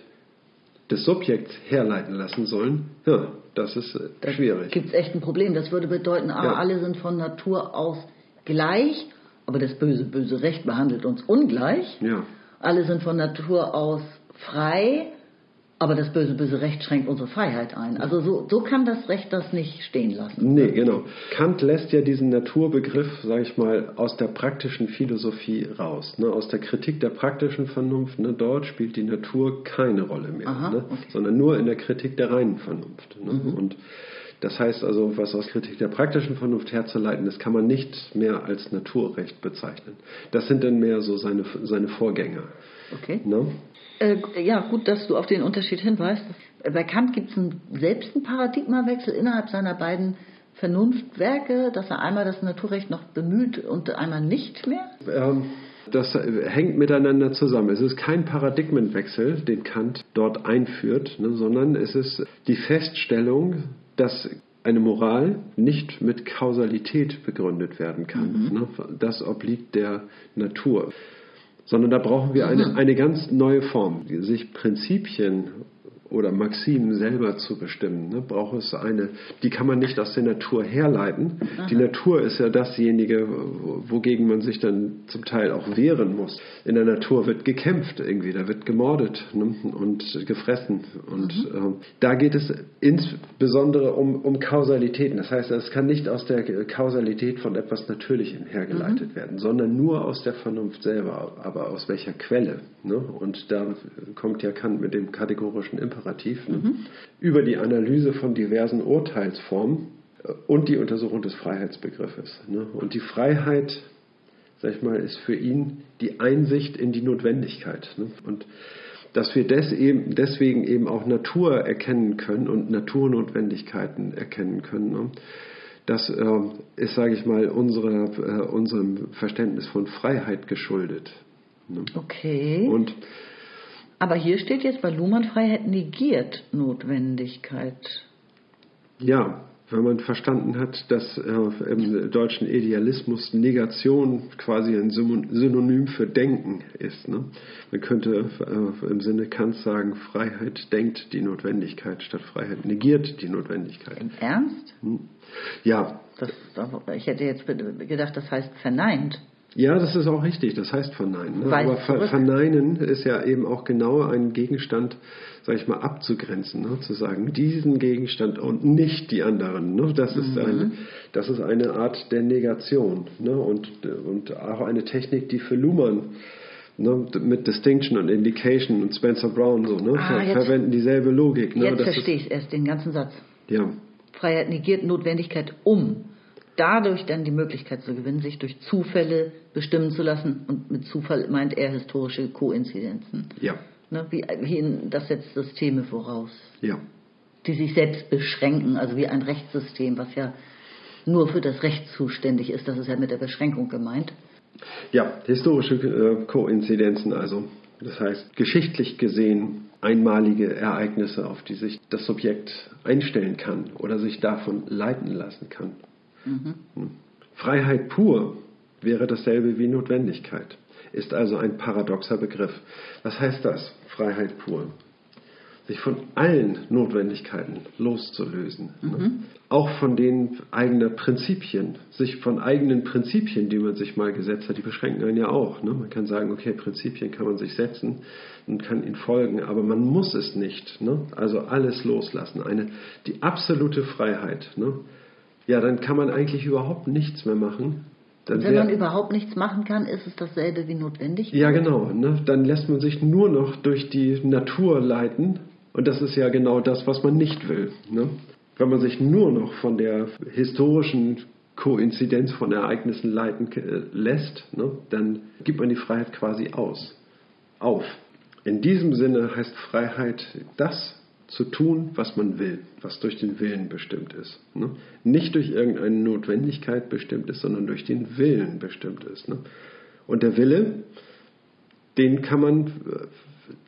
des Subjekts herleiten lassen sollen, ja, das ist äh, da schwierig. Gibt es echt ein Problem. Das würde bedeuten, ah, ja. alle sind von Natur aus gleich, aber das böse, böse Recht behandelt uns ungleich. Ja. alle sind von Natur aus frei, aber das böse, böse Recht schränkt unsere Freiheit ein. Also so, so kann das Recht das nicht stehen lassen. Nee, genau. Kant lässt ja diesen Naturbegriff, sage ich mal, aus der praktischen Philosophie raus. Ne? Aus der Kritik der praktischen Vernunft. Ne? Dort spielt die Natur keine Rolle mehr, Aha, ne? okay. sondern nur in der Kritik der reinen Vernunft. Ne? Mhm. Und das heißt also, was aus Kritik der praktischen Vernunft herzuleiten ist, kann man nicht mehr als Naturrecht bezeichnen. Das sind dann mehr so seine, seine Vorgänger. Okay. Ne? Äh, ja, gut, dass du auf den Unterschied hinweist. Bei Kant gibt es einen, selbst einen Paradigmawechsel innerhalb seiner beiden Vernunftwerke, dass er einmal das Naturrecht noch bemüht und einmal nicht mehr. Ähm, Das hängt miteinander zusammen. Es ist kein Paradigmenwechsel, den Kant dort einführt, ne, sondern es ist die Feststellung, dass eine Moral nicht mit Kausalität begründet werden kann. Ne? Das obliegt der Natur. Sondern da brauchen wir eine, eine ganz neue Form. Sich Prinzipien oder Maximen selber zu bestimmen, ne, braucht es eine, die kann man nicht aus der Natur herleiten. Die Natur ist ja dasjenige, wogegen man sich dann zum Teil auch wehren muss. In der Natur wird gekämpft irgendwie, da wird gemordet ne, und gefressen. Und ähm, da geht es insbesondere um, um Kausalitäten. Das heißt, es kann nicht aus der Kausalität von etwas Natürlichem hergeleitet werden, sondern nur aus der Vernunft selber. Aber aus welcher Quelle? Ne? Und da kommt ja Kant mit dem kategorischen Imperativ ne? über die Analyse von diversen Urteilsformen äh, und die Untersuchung des Freiheitsbegriffes. Ne? Und die Freiheit, sag ich mal, ist für ihn die Einsicht in die Notwendigkeit. Ne? Und dass wir des eben, deswegen eben auch Natur erkennen können und Naturnotwendigkeiten erkennen können. Ne? Das äh, ist, sage ich mal, unsere, äh, unserem Verständnis von Freiheit geschuldet. Ne? Okay. Und Aber hier steht jetzt bei Luhmann, Freiheit negiert Notwendigkeit. Ja, wenn man verstanden hat, dass äh, im deutschen Idealismus Negation quasi ein Synonym für Denken ist. Ne? Man könnte äh, im Sinne Kants sagen, Freiheit denkt die Notwendigkeit statt Freiheit negiert die Notwendigkeit. Im Ernst? Hm. Ja, Das, ich hätte jetzt gedacht, das heißt verneint. Ja, das ist auch richtig, das heißt verneinen. Ne? Aber ver verneinen ist ja eben auch genau einen Gegenstand, sag ich mal, abzugrenzen, ne? zu sagen, diesen Gegenstand und nicht die anderen. Ne? Das, ist eine, das ist eine Art der Negation ne? und, und auch eine Technik, die für Luhmann ne? mit Distinction und Indication und Spencer Brown so ne? Ah, ver verwenden dieselbe Logik. Ne? Jetzt verstehe ich erst den ganzen Satz. Ja, Freiheit negiert Notwendigkeit, um dadurch dann die Möglichkeit zu gewinnen, sich durch Zufälle bestimmen zu lassen. Und mit Zufall meint er historische Koinzidenzen. ja, Ne, wie, wie das setzt Systeme voraus, ja. die sich selbst beschränken, also wie ein Rechtssystem, was ja nur für das Recht zuständig ist. Das ist ja mit der Beschränkung gemeint. Ja, historische äh, Koinzidenzen also. Das heißt, geschichtlich gesehen einmalige Ereignisse, auf die sich das Subjekt einstellen kann oder sich davon leiten lassen kann. Hm. Freiheit pur wäre dasselbe wie Notwendigkeit, ist also ein paradoxer Begriff. Was heißt das, Freiheit pur? Sich von allen Notwendigkeiten loszulösen. Ne? Auch von den eigenen Prinzipien. Sich von eigenen Prinzipien, die man sich mal gesetzt hat, die beschränken einen ja auch. Ne? Man kann sagen, okay, Prinzipien kann man sich setzen und kann ihnen folgen, aber man muss es nicht. Ne? Also alles loslassen. Eine, die absolute Freiheit. Ja, dann kann man eigentlich überhaupt nichts mehr machen. Dann Wenn man überhaupt nichts machen kann, ist es dasselbe wie notwendig. ja, genau. Ne? Dann lässt man sich nur noch durch die Natur leiten. Und das ist ja genau das, was man nicht will. Ne? Wenn man sich nur noch von der historischen Koinzidenz von Ereignissen leiten äh, lässt, ne? dann gibt man die Freiheit quasi aus. Auf. In diesem Sinne heißt Freiheit das zu tun, was man will, was durch den Willen bestimmt ist. Ne? Nicht durch irgendeine Notwendigkeit bestimmt ist, sondern durch den Willen bestimmt ist. Ne? Und der Wille, den kann man,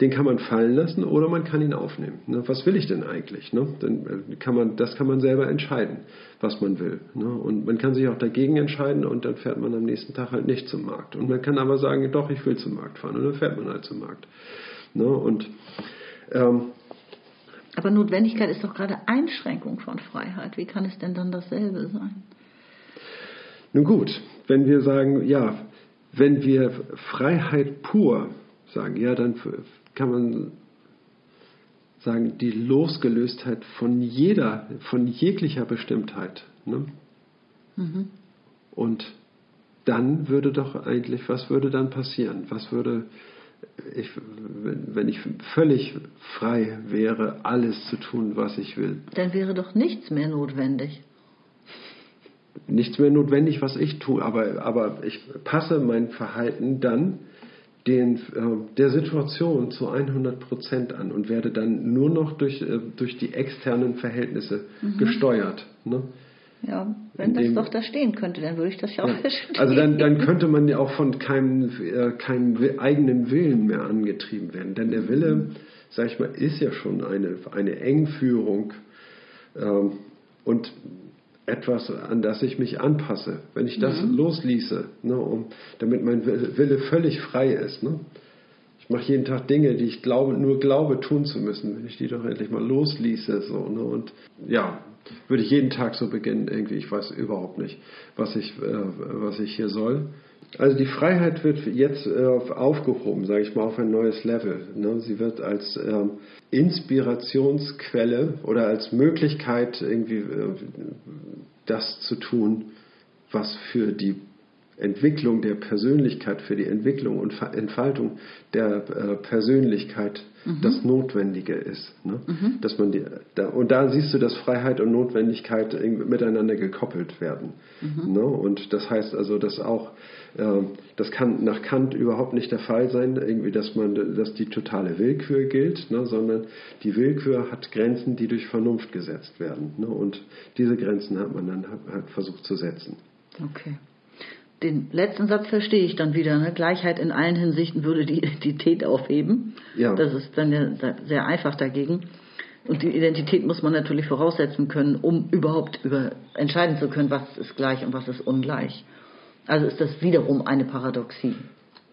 den kann man fallen lassen oder man kann ihn aufnehmen. Ne? Was will ich denn eigentlich? Ne? Dann äh, kann man, das kann man selber entscheiden, was man will. Ne? Und man kann sich auch dagegen entscheiden und dann fährt man am nächsten Tag halt nicht zum Markt. Und man kann aber sagen, doch, ich will zum Markt fahren und dann fährt man halt zum Markt. Ne? Und ähm, Aber Notwendigkeit ist doch gerade Einschränkung von Freiheit. Wie kann es denn dann dasselbe sein? Nun gut, wenn wir sagen, ja, wenn wir Freiheit pur sagen. Ja, dann kann man sagen, die Losgelöstheit von jeder, von jeglicher Bestimmtheit. Ne? Mhm. Und dann würde doch eigentlich, was würde dann passieren? Was würde, ich, wenn ich völlig frei wäre, alles zu tun, was ich will? Dann wäre doch nichts mehr notwendig. Nichts mehr notwendig, was ich tue, aber, aber ich passe mein Verhalten dann den, äh, der Situation zu 100 Prozent an und werde dann nur noch durch, äh, durch die externen Verhältnisse mhm. gesteuert. Ne? Ja, wenn das doch da stehen könnte, dann würde ich das ja auch ja. <laughs> verstehen. Also dann, dann könnte man ja auch von keinem, äh, keinem eigenen Willen mehr angetrieben werden. Denn der Wille, mhm. sag ich mal, ist ja schon eine, eine Engführung ähm, und etwas, an das ich mich anpasse. Wenn ich das mhm. losließe, ne, um, damit mein Wille völlig frei ist. Ne? Ich mache jeden Tag Dinge, die ich glaube, nur glaube tun zu müssen, wenn ich die doch endlich mal losließe. So, ne? Und ja, würde ich jeden Tag so beginnen, irgendwie, ich weiß überhaupt nicht, was ich, äh, was ich hier soll. Also die Freiheit wird jetzt äh, aufgehoben, sage ich mal, auf ein neues Level. Ne? Sie wird als ähm, Inspirationsquelle oder als Möglichkeit, irgendwie äh, das zu tun, was für die Entwicklung der Persönlichkeit, für die Entwicklung und Entfaltung der äh, Persönlichkeit mhm. das Notwendige ist. Ne? Mhm. Dass man die, da, und da siehst du, dass Freiheit und Notwendigkeit miteinander gekoppelt werden. Mhm. Ne? Und das heißt also, dass auch, äh, das kann nach Kant überhaupt nicht der Fall sein, irgendwie, dass man, dass die totale Willkür gilt, ne? sondern die Willkür hat Grenzen, die durch Vernunft gesetzt werden. Ne? Und diese Grenzen hat man dann hat versucht zu setzen. Okay den letzten Satz verstehe ich dann wieder. Ne? Gleichheit in allen Hinsichten würde die <laughs> Identität aufheben. Ja. Das ist dann ja sehr einfach dagegen. Und die Identität muss man natürlich voraussetzen können, um überhaupt über entscheiden zu können, was ist gleich und was ist ungleich. Also ist das wiederum eine Paradoxie.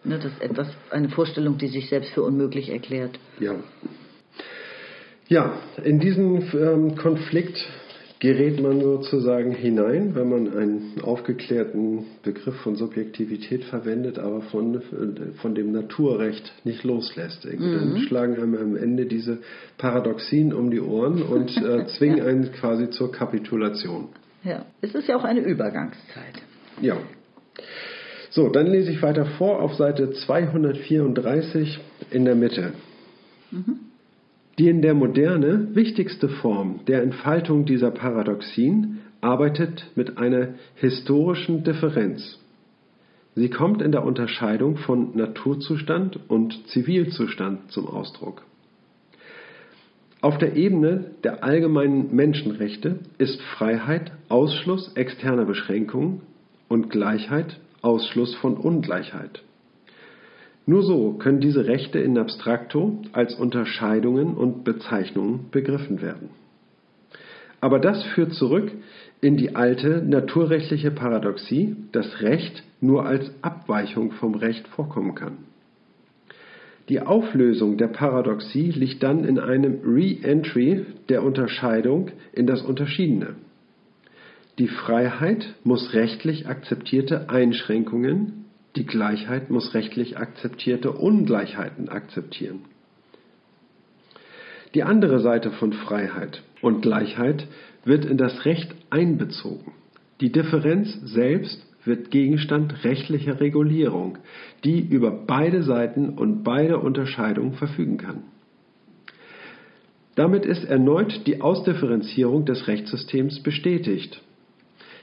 Ne? Das ist etwas, eine Vorstellung, die sich selbst für unmöglich erklärt. Ja. Ja, in diesem ähm, Konflikt gerät man sozusagen hinein, wenn man einen aufgeklärten Begriff von Subjektivität verwendet, aber von, von dem Naturrecht nicht loslässt. Mhm. Dann schlagen einem am Ende diese Paradoxien um die Ohren und äh, <laughs> zwingen ja. einen quasi zur Kapitulation. Ja, es ist ja auch eine Übergangszeit. Ja. So, dann lese ich weiter vor auf Seite 234 in der Mitte. Mhm. Die in der Moderne wichtigste Form der Entfaltung dieser Paradoxien arbeitet mit einer historischen Differenz. Sie kommt in der Unterscheidung von Naturzustand und Zivilzustand zum Ausdruck. Auf der Ebene der allgemeinen Menschenrechte ist Freiheit Ausschluss externer Beschränkungen und Gleichheit Ausschluss von Ungleichheit. Nur so können diese Rechte in abstracto als Unterscheidungen und Bezeichnungen begriffen werden. Aber das führt zurück in die alte naturrechtliche Paradoxie, dass Recht nur als Abweichung vom Recht vorkommen kann. Die Auflösung der Paradoxie liegt dann in einem Re-Entry der Unterscheidung in das Unterschiedene. Die Freiheit muss rechtlich akzeptierte Einschränkungen die Gleichheit muss rechtlich akzeptierte Ungleichheiten akzeptieren. Die andere Seite von Freiheit und Gleichheit wird in das Recht einbezogen. Die Differenz selbst wird Gegenstand rechtlicher Regulierung, die über beide Seiten und beide Unterscheidungen verfügen kann. Damit ist erneut die Ausdifferenzierung des Rechtssystems bestätigt.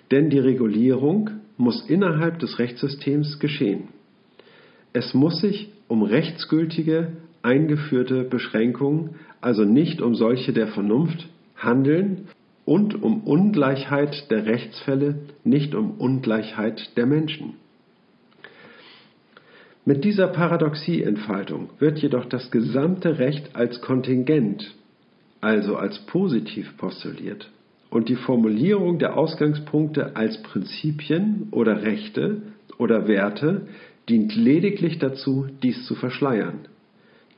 Denn die Regulierung muss innerhalb des Rechtssystems geschehen. Es muss sich um rechtsgültige, eingeführte Beschränkungen, also nicht um solche der Vernunft, handeln und um Ungleichheit der Rechtsfälle, nicht um Ungleichheit der Menschen. Mit dieser Paradoxieentfaltung wird jedoch das gesamte Recht als Kontingent, also als positiv postuliert und die Formulierung der Ausgangspunkte als Prinzipien oder Rechte oder Werte dient lediglich dazu, dies zu verschleiern.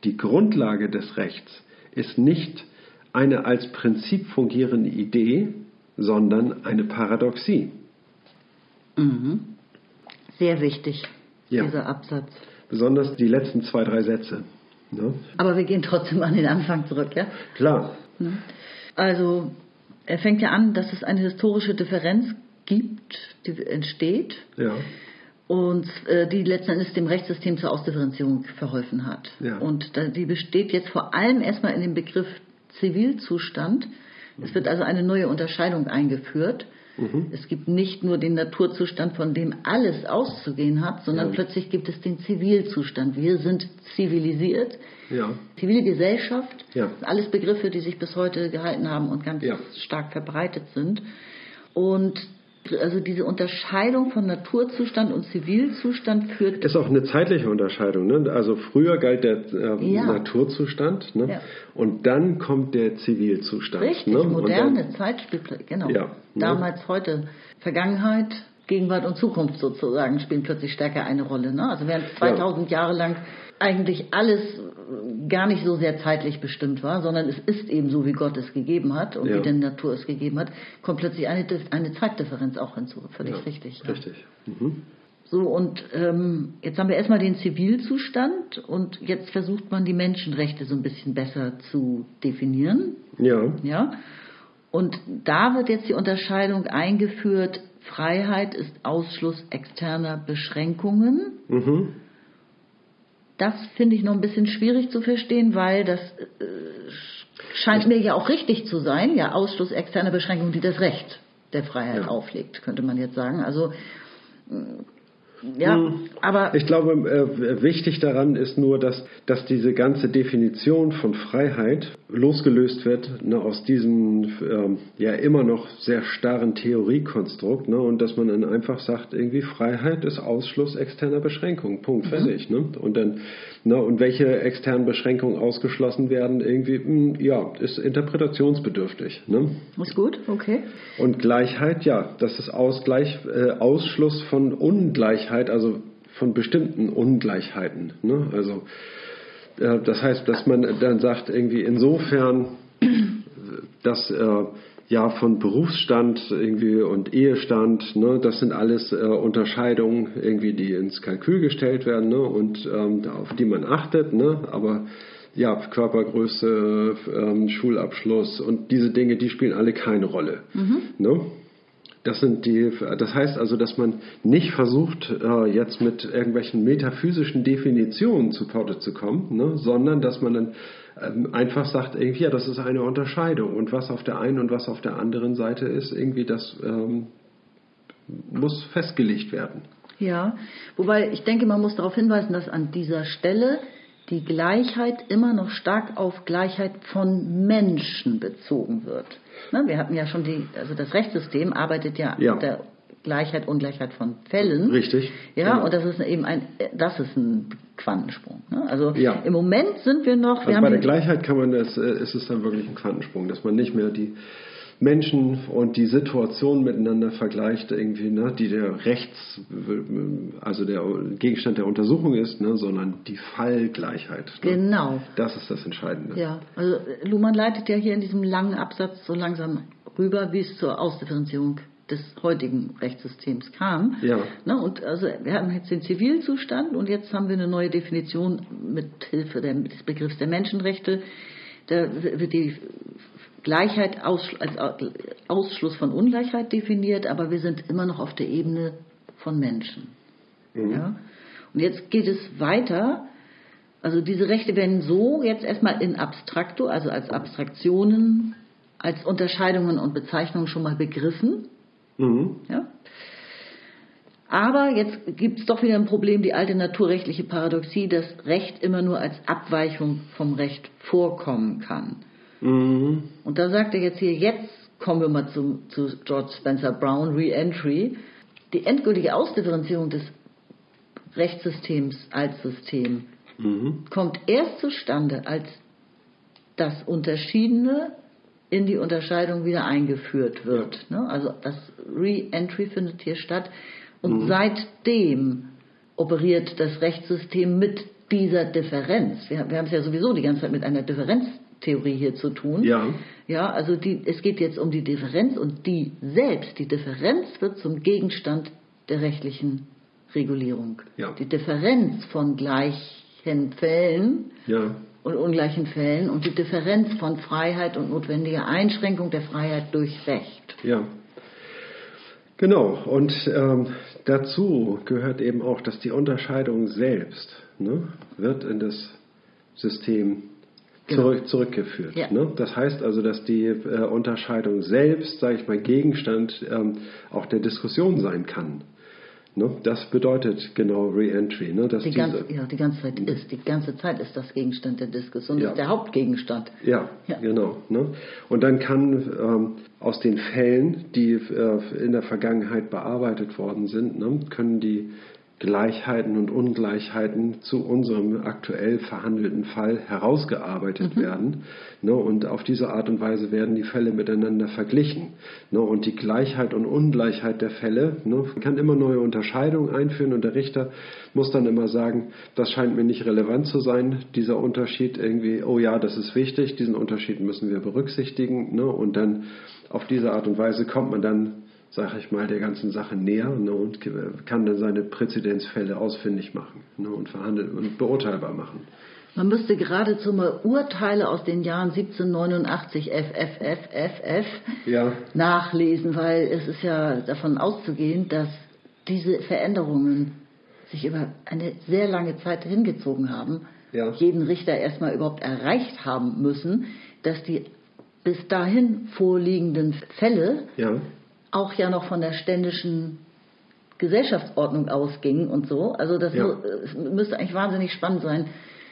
Die Grundlage des Rechts ist nicht eine als Prinzip fungierende Idee, sondern eine Paradoxie. Mhm. Sehr wichtig, ja. dieser Absatz. besonders die letzten zwei, drei Sätze. Ne? Aber wir gehen trotzdem an den Anfang zurück, ja? Klar. Also er fängt ja an, dass es eine historische Differenz gibt, die entsteht Ja. und äh, die letzten Endes dem Rechtssystem zur Ausdifferenzierung verholfen hat. Ja. Und da, die besteht jetzt vor allem erstmal in dem Begriff Zivilzustand. Es wird also eine neue Unterscheidung eingeführt. Mhm. Es gibt nicht nur den Naturzustand, von dem alles auszugehen hat, sondern Ja. plötzlich gibt es den Zivilzustand. Wir sind zivilisiert. Ja. Zivilgesellschaft, Ja. alles Begriffe, die sich bis heute gehalten haben und ganz stark verbreitet sind. Und also diese Unterscheidung von Naturzustand und Zivilzustand führt Ist auch eine zeitliche Unterscheidung. Ne? Also früher galt der äh, Ja. Naturzustand ne? Ja. und dann kommt der Zivilzustand. richtig ne? Moderne Zeit spielt genau. Ja, ne? Damals, heute, Vergangenheit, Gegenwart und Zukunft sozusagen spielen plötzlich stärker eine Rolle. Ne? Also während 2000 Jahre lang eigentlich alles gar nicht so sehr zeitlich bestimmt war, sondern es ist eben so, wie Gott es gegeben hat und Ja. wie die Natur es gegeben hat, kommt plötzlich eine, eine Zeitdifferenz auch hinzu. Völlig ja, richtig. ja. Richtig. Mhm. So, und ähm, jetzt haben wir erstmal den Zivilzustand und jetzt versucht man die Menschenrechte so ein bisschen besser zu definieren. Ja. Ja? Und da wird jetzt die Unterscheidung eingeführt, Freiheit ist Ausschluss externer Beschränkungen. Mhm. Das finde ich noch ein bisschen schwierig zu verstehen, weil das äh, scheint mir ja auch richtig zu sein. Ja, Ausschluss externer Beschränkungen, die das Recht der Freiheit Ja. auflegt, könnte man jetzt sagen. Also, ja, aber Ich glaube, äh, wichtig daran ist nur, dass, dass diese ganze Definition von Freiheit losgelöst wird ne, aus diesem ähm, ja immer noch sehr starren Theoriekonstrukt ne, und dass man dann einfach sagt, irgendwie Freiheit ist Ausschluss externer Beschränkungen. Punkt, fertig. Ne? Und dann ne, und welche externen Beschränkungen ausgeschlossen werden, irgendwie, mh, ja, ist interpretationsbedürftig. Ne? ist gut, okay. Und Gleichheit, ja, das ist Ausgleich, äh, Ausschluss von Ungleichheit, also von bestimmten Ungleichheiten. Ne? Also äh, das heißt, dass man dann sagt, irgendwie insofern, dass äh, ja von Berufsstand irgendwie und Ehestand, ne, das sind alles äh, Unterscheidungen irgendwie, die ins Kalkül gestellt werden ne, und ähm, auf die man achtet, ne, aber ja, Körpergröße, ähm, Schulabschluss und diese Dinge, die spielen alle keine Rolle. Ne? Das sind die, das heißt also, dass man nicht versucht, äh, jetzt mit irgendwelchen metaphysischen Definitionen zu Potte zu kommen, ne, sondern dass man dann ähm, einfach sagt, irgendwie, ja, das ist eine Unterscheidung und was auf der einen und was auf der anderen Seite ist, irgendwie, das ähm, muss festgelegt werden. Ja, wobei ich denke, man muss darauf hinweisen, dass an dieser Stelle die Gleichheit immer noch stark auf Gleichheit von Menschen bezogen wird. Ne, wir hatten ja schon die, also das Rechtssystem arbeitet ja, Ja. mit der Gleichheit, Ungleichheit von Fällen. Richtig. Ja, Genau. und das ist eben ein, das ist ein Quantensprung. Ne? Also Ja. im Moment sind wir noch, wir Also haben bei der Gleichheit kann man das, äh, ist es dann wirklich ein Quantensprung, dass man nicht mehr die Menschen und die Situation miteinander vergleicht, irgendwie, ne, die der Rechts, also der Gegenstand der Untersuchung ist, ne, sondern die Fallgleichheit. Ne? Genau. Das ist das Entscheidende. Ja, also äh, Luhmann leitet ja hier in diesem langen Absatz so langsam rüber, wie es zur Ausdifferenzierung des heutigen Rechtssystems kam. Ja. Ne, und also wir hatten jetzt den Zivilzustand und jetzt haben wir eine neue Definition mit Hilfe der, des Begriffs der Menschenrechte. Da wird die Gleichheit als Ausschluss von Ungleichheit definiert, aber wir sind immer noch auf der Ebene von Menschen. Ja? Und jetzt geht es weiter. Also diese Rechte werden so jetzt erstmal in abstrakto, also als Abstraktionen, als Unterscheidungen und Bezeichnungen schon mal begriffen. Mhm. Ja? Aber jetzt gibt es doch wieder ein Problem, die alte naturrechtliche Paradoxie, dass Recht immer nur als Abweichung vom Recht vorkommen kann. Mhm. Und da sagt er jetzt hier, jetzt kommen wir mal zu, zu George Spencer Brown, Re-Entry. Die endgültige Ausdifferenzierung des Rechtssystems als System Mhm. kommt erst zustande, als das Unterschiedene in die Unterscheidung wieder eingeführt wird. Ne? Also das Re-Entry findet hier statt und seitdem operiert das Rechtssystem mit dieser Differenz. Wir, wir haben es ja sowieso die ganze Zeit mit einer Differenztheorie hier zu tun. Ja. Ja, also die, es geht jetzt um die Differenz und die selbst, die Differenz wird zum Gegenstand der rechtlichen Regulierung. Ja. Die Differenz von gleichen Fällen Ja, und ungleichen Fällen und die Differenz von Freiheit und notwendiger Einschränkung der Freiheit durch Recht. ja. Genau, und ähm, dazu gehört eben auch, dass die Unterscheidung selbst ne, wird in das System Genau. zurück, zurückgeführt. Ja. Ne? Das heißt also, dass die äh, Unterscheidung selbst, sage ich mal, Gegenstand ähm, auch der Diskussion sein kann. Ne? Das bedeutet genau Reentry. Ne? Dass Die diese, ganze, ja, die ganze Zeit ist, die ganze Zeit ist das Gegenstand der Diskussion, Ja. ist der Hauptgegenstand. Ja, Ja. genau. Ne? Und dann kann ähm, aus den Fällen, die äh, in der Vergangenheit bearbeitet worden sind, ne, können die Gleichheiten und Ungleichheiten zu unserem aktuell verhandelten Fall herausgearbeitet werden. Ne, und auf diese Art und Weise werden die Fälle miteinander verglichen. Ne, und die Gleichheit und Ungleichheit der Fälle ne, kann immer neue Unterscheidungen einführen und der Richter muss dann immer sagen, das scheint mir nicht relevant zu sein, dieser Unterschied irgendwie, oh ja, das ist wichtig, diesen Unterschied müssen wir berücksichtigen. Ne, und dann auf diese Art und Weise kommt man dann sage ich mal, der ganzen Sache näher ne, und kann dann seine Präzedenzfälle ausfindig machen ne, und verhandeln und beurteilbar machen. Man müsste geradezu mal Urteile aus den Jahren 1789 FFFFF Ja, nachlesen, weil es ist ja davon auszugehen, dass diese Veränderungen sich über eine sehr lange Zeit hingezogen haben, Ja. jeden Richter erstmal überhaupt erreicht haben müssen, dass die bis dahin vorliegenden Fälle ja, auch ja noch von der ständischen Gesellschaftsordnung ausgingen und so. Also das Ja. müsste eigentlich wahnsinnig spannend sein,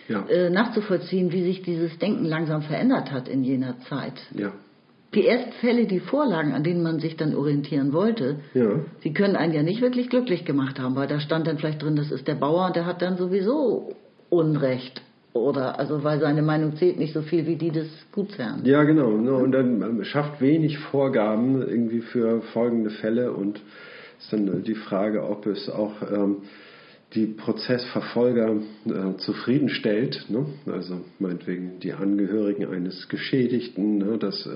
Ja. äh, nachzuvollziehen, wie sich dieses Denken langsam verändert hat in jener Zeit. ja, Die ersten Fälle, die vorlagen, an denen man sich dann orientieren wollte, die können einen ja nicht wirklich glücklich gemacht haben, weil da stand dann vielleicht drin, das ist der Bauer und der hat dann sowieso Unrecht. Oder also weil seine Meinung zählt nicht so viel wie die des Gutsherrn. ja, genau. Ne, und dann ähm, schafft wenig Vorgaben irgendwie für folgende Fälle und ist dann die Frage, ob es auch ähm, die Prozessverfolger äh, zufriedenstellt, ne? also meinetwegen die Angehörigen eines Geschädigten, ne? dass äh,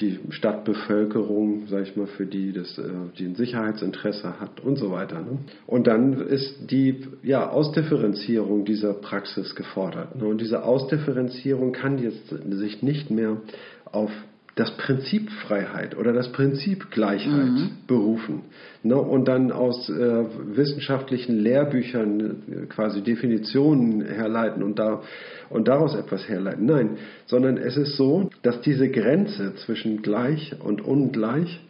die Stadtbevölkerung, sag ich mal, für die das äh, die ein Sicherheitsinteresse hat und so weiter. Ne? Und dann ist die ja, Ausdifferenzierung dieser Praxis gefordert. Ne? Und diese Ausdifferenzierung kann jetzt sich nicht mehr auf das Prinzip Freiheit oder das Prinzip Gleichheit berufen ne, und dann aus äh, wissenschaftlichen Lehrbüchern äh, quasi Definitionen herleiten und, da, und daraus etwas herleiten. Nein, sondern es ist so, dass diese Grenze zwischen gleich und ungleich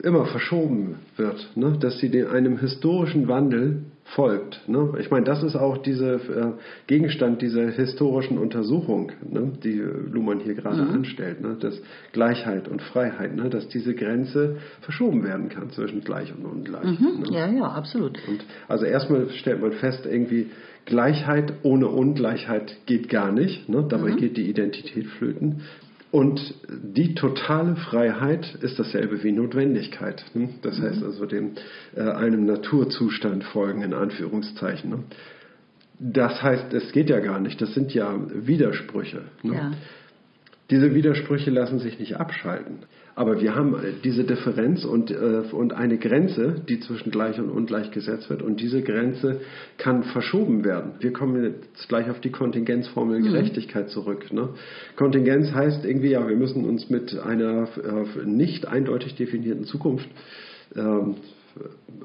immer verschoben wird, ne? dass sie den, einem historischen Wandel folgt. Ne? Ich meine, das ist auch dieser äh, Gegenstand dieser historischen Untersuchung, ne? die Luhmann hier gerade anstellt, ne? dass Gleichheit und Freiheit, ne? dass diese Grenze verschoben werden kann zwischen gleich und ungleich. Ne? Ja, ja, absolut. Und also erstmal stellt man fest, irgendwie Gleichheit ohne Ungleichheit geht gar nicht. Ne? Dabei geht die Identität flöten. Und die totale Freiheit ist dasselbe wie Notwendigkeit. Ne? Das heißt also dem äh, einem Naturzustand folgen in Anführungszeichen. Ne? Das heißt, es geht ja gar nicht. Das sind ja Widersprüche. Ne? Ja. Diese Widersprüche lassen sich nicht abschalten. Aber wir haben äh, diese Differenz und, äh, und eine Grenze, die zwischen gleich und ungleich gesetzt wird. Und diese Grenze kann verschoben werden. Wir kommen jetzt gleich auf die Kontingenzformel Gerechtigkeit zurück. Ne? Kontingenz heißt irgendwie, ja, wir müssen uns mit einer äh, nicht eindeutig definierten Zukunft ähm,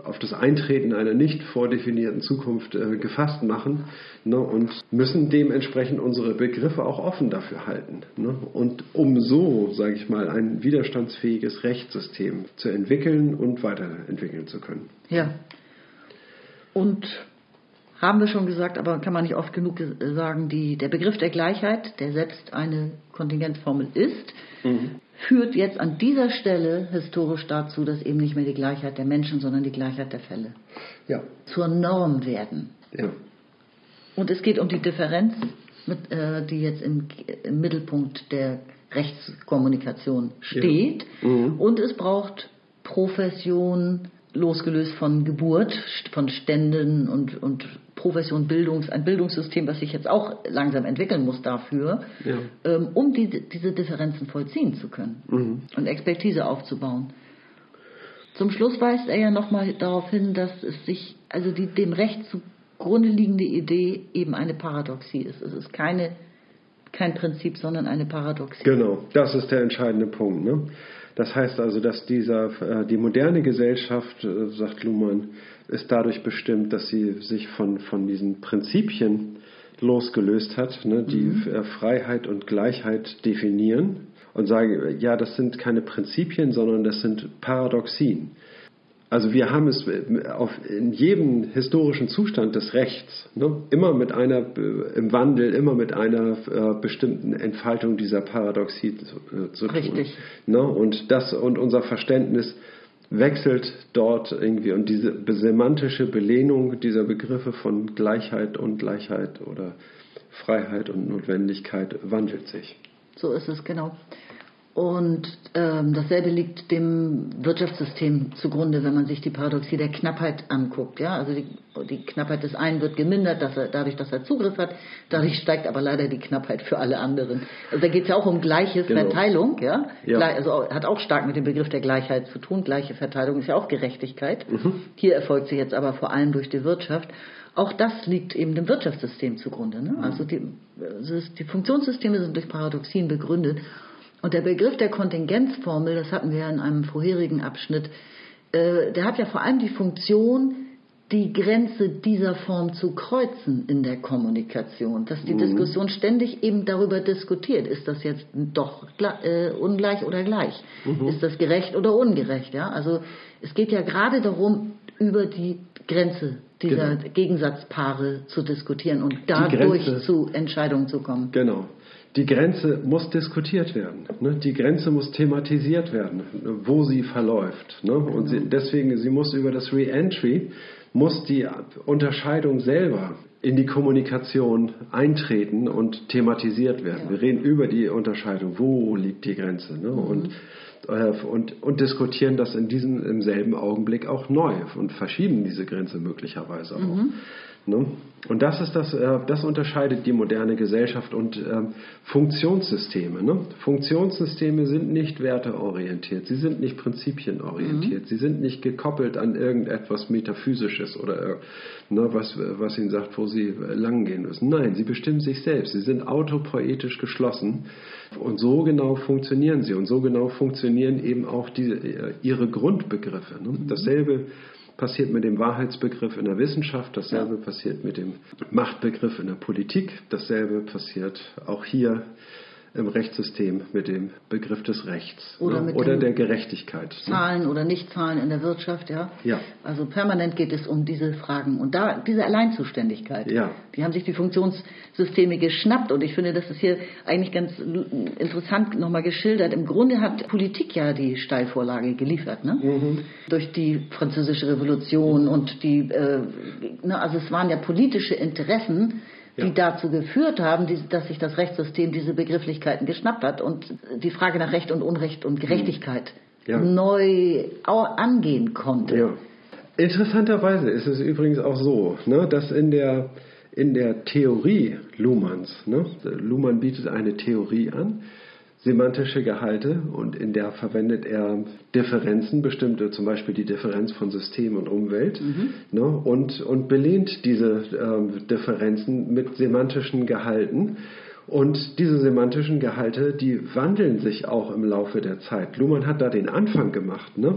auf das Eintreten einer nicht vordefinierten Zukunft äh, gefasst machen ne, und müssen dementsprechend unsere Begriffe auch offen dafür halten. Ne, und um so, sage ich mal, ein widerstandsfähiges Rechtssystem zu entwickeln und weiterentwickeln zu können. Ja. Und haben wir schon gesagt, aber kann man nicht oft genug ge- sagen, die, der Begriff der Gleichheit, der selbst eine Kontingenzformel ist, führt jetzt an dieser Stelle historisch dazu, dass eben nicht mehr die Gleichheit der Menschen, sondern die Gleichheit der Fälle Ja, zur Norm werden. ja, Und es geht um die Differenz, mit, äh, die jetzt im, im Mittelpunkt der Rechtskommunikation steht. Mhm. Und es braucht Profession, losgelöst von Geburt, von Ständen und, und Profession, Bildungs, ein Bildungssystem, was sich jetzt auch langsam entwickeln muss dafür, Ja. ähm, um die, diese Differenzen vollziehen zu können Mhm. und Expertise aufzubauen. Zum Schluss weist er ja nochmal darauf hin, dass es sich, also die dem Recht zugrunde liegende Idee eben eine Paradoxie ist. Es ist keine, kein Prinzip, sondern eine Paradoxie. Genau, das ist der entscheidende Punkt. Ne? Das heißt also, dass dieser, äh, die moderne Gesellschaft, äh, sagt Luhmann, ist dadurch bestimmt, dass sie sich von, von diesen Prinzipien losgelöst hat, ne, die mhm. Äh, Freiheit und Gleichheit definieren und sagen, ja, das sind keine Prinzipien, sondern das sind Paradoxien. Also wir haben es auf, in jedem historischen Zustand des Rechts ne, immer mit einer äh, im Wandel, immer mit einer äh, bestimmten Entfaltung dieser Paradoxie zu, äh, zu tun. Richtig. Ne, und das und unser Verständnis wechselt dort irgendwie und diese semantische Belehnung dieser Begriffe von Gleichheit, Ungleichheit oder Freiheit und Notwendigkeit wandelt sich. So ist es, genau. Und ähm, dasselbe liegt dem Wirtschaftssystem zugrunde, wenn man sich die Paradoxie der Knappheit anguckt. Ja? Also die, die Knappheit des einen wird gemindert, dass er, dadurch, dass er Zugriff hat. Dadurch steigt aber leider die Knappheit für alle anderen. Also da geht es ja auch um gleiche genau. Verteilung. Ja? ja? Also hat auch stark mit dem Begriff der Gleichheit zu tun. Gleiche Verteilung ist ja auch Gerechtigkeit. Mhm. Hier erfolgt sie jetzt aber vor allem durch die Wirtschaft. Auch das liegt eben dem Wirtschaftssystem zugrunde. Ne? Mhm. Also die, die Funktionssysteme sind durch Paradoxien begründet. Und der Begriff der Kontingenzformel, das hatten wir ja in einem vorherigen Abschnitt, äh, der hat ja vor allem die Funktion, die Grenze dieser Form zu kreuzen in der Kommunikation, dass die mhm. Diskussion ständig eben darüber diskutiert, ist das jetzt doch äh, ungleich oder gleich, mhm. ist das gerecht oder ungerecht, ja? Also es geht ja gerade darum, über die Grenze dieser genau. Gegensatzpaare zu diskutieren und dadurch zu Entscheidungen zu kommen. Genau die Grenze muss diskutiert werden. Ne? Die Grenze muss thematisiert werden, wo sie verläuft. Ne? Und sie, deswegen, sie muss über das Reentry, muss die Unterscheidung selber in die Kommunikation eintreten und thematisiert werden. Ja. Wir reden über die Unterscheidung, wo liegt die Grenze. Ne? Mhm. Und, äh, und, und diskutieren das in diesem im selben Augenblick auch neu und verschieben diese Grenze möglicherweise auch. Mhm. Ne? Und das ist das, äh, das unterscheidet die moderne Gesellschaft und ähm, Funktionssysteme. Ne? Funktionssysteme sind nicht werteorientiert, sie sind nicht prinzipienorientiert, mhm. sie sind nicht gekoppelt an irgendetwas Metaphysisches oder ne, was, was ihnen sagt, wo sie langgehen müssen. Nein, sie bestimmen sich selbst, sie sind autopoetisch geschlossen und so genau funktionieren sie und so genau funktionieren eben auch die, äh, ihre Grundbegriffe. Ne? Mhm. Dasselbe passiert mit dem Wahrheitsbegriff in der Wissenschaft, dasselbe ja. passiert mit dem Machtbegriff in der Politik, dasselbe passiert auch hier im Rechtssystem mit dem Begriff des Rechts oder, ne? oder der Gerechtigkeit. Ne? Zahlen ne? oder Nichtzahlen in der Wirtschaft, ja. ja. Also permanent geht es um diese Fragen und da diese Alleinzuständigkeit. Ja. Die haben sich die Funktionssysteme geschnappt und ich finde, das ist hier eigentlich ganz interessant nochmal geschildert. Im Grunde hat Politik ja die Steilvorlage geliefert, ne? Mhm. Durch die Französische Revolution und die, äh, ne, also es waren ja politische Interessen, die ja. dazu geführt haben, dass sich das Rechtssystem diese Begrifflichkeiten geschnappt hat und die Frage nach Recht und Unrecht und Gerechtigkeit ja. neu angehen konnte. Ja. Interessanterweise ist es übrigens auch so, ne, dass in der, in der Theorie Luhmanns, ne, Luhmann bietet eine Theorie an, semantische Gehalte und in der verwendet er Differenzen, bestimmte zum Beispiel die Differenz von System und Umwelt mhm. ne, und, und belehnt diese äh, Differenzen mit semantischen Gehalten. Und diese semantischen Gehalte, die wandeln sich auch im Laufe der Zeit. Luhmann hat da den Anfang gemacht. Ne?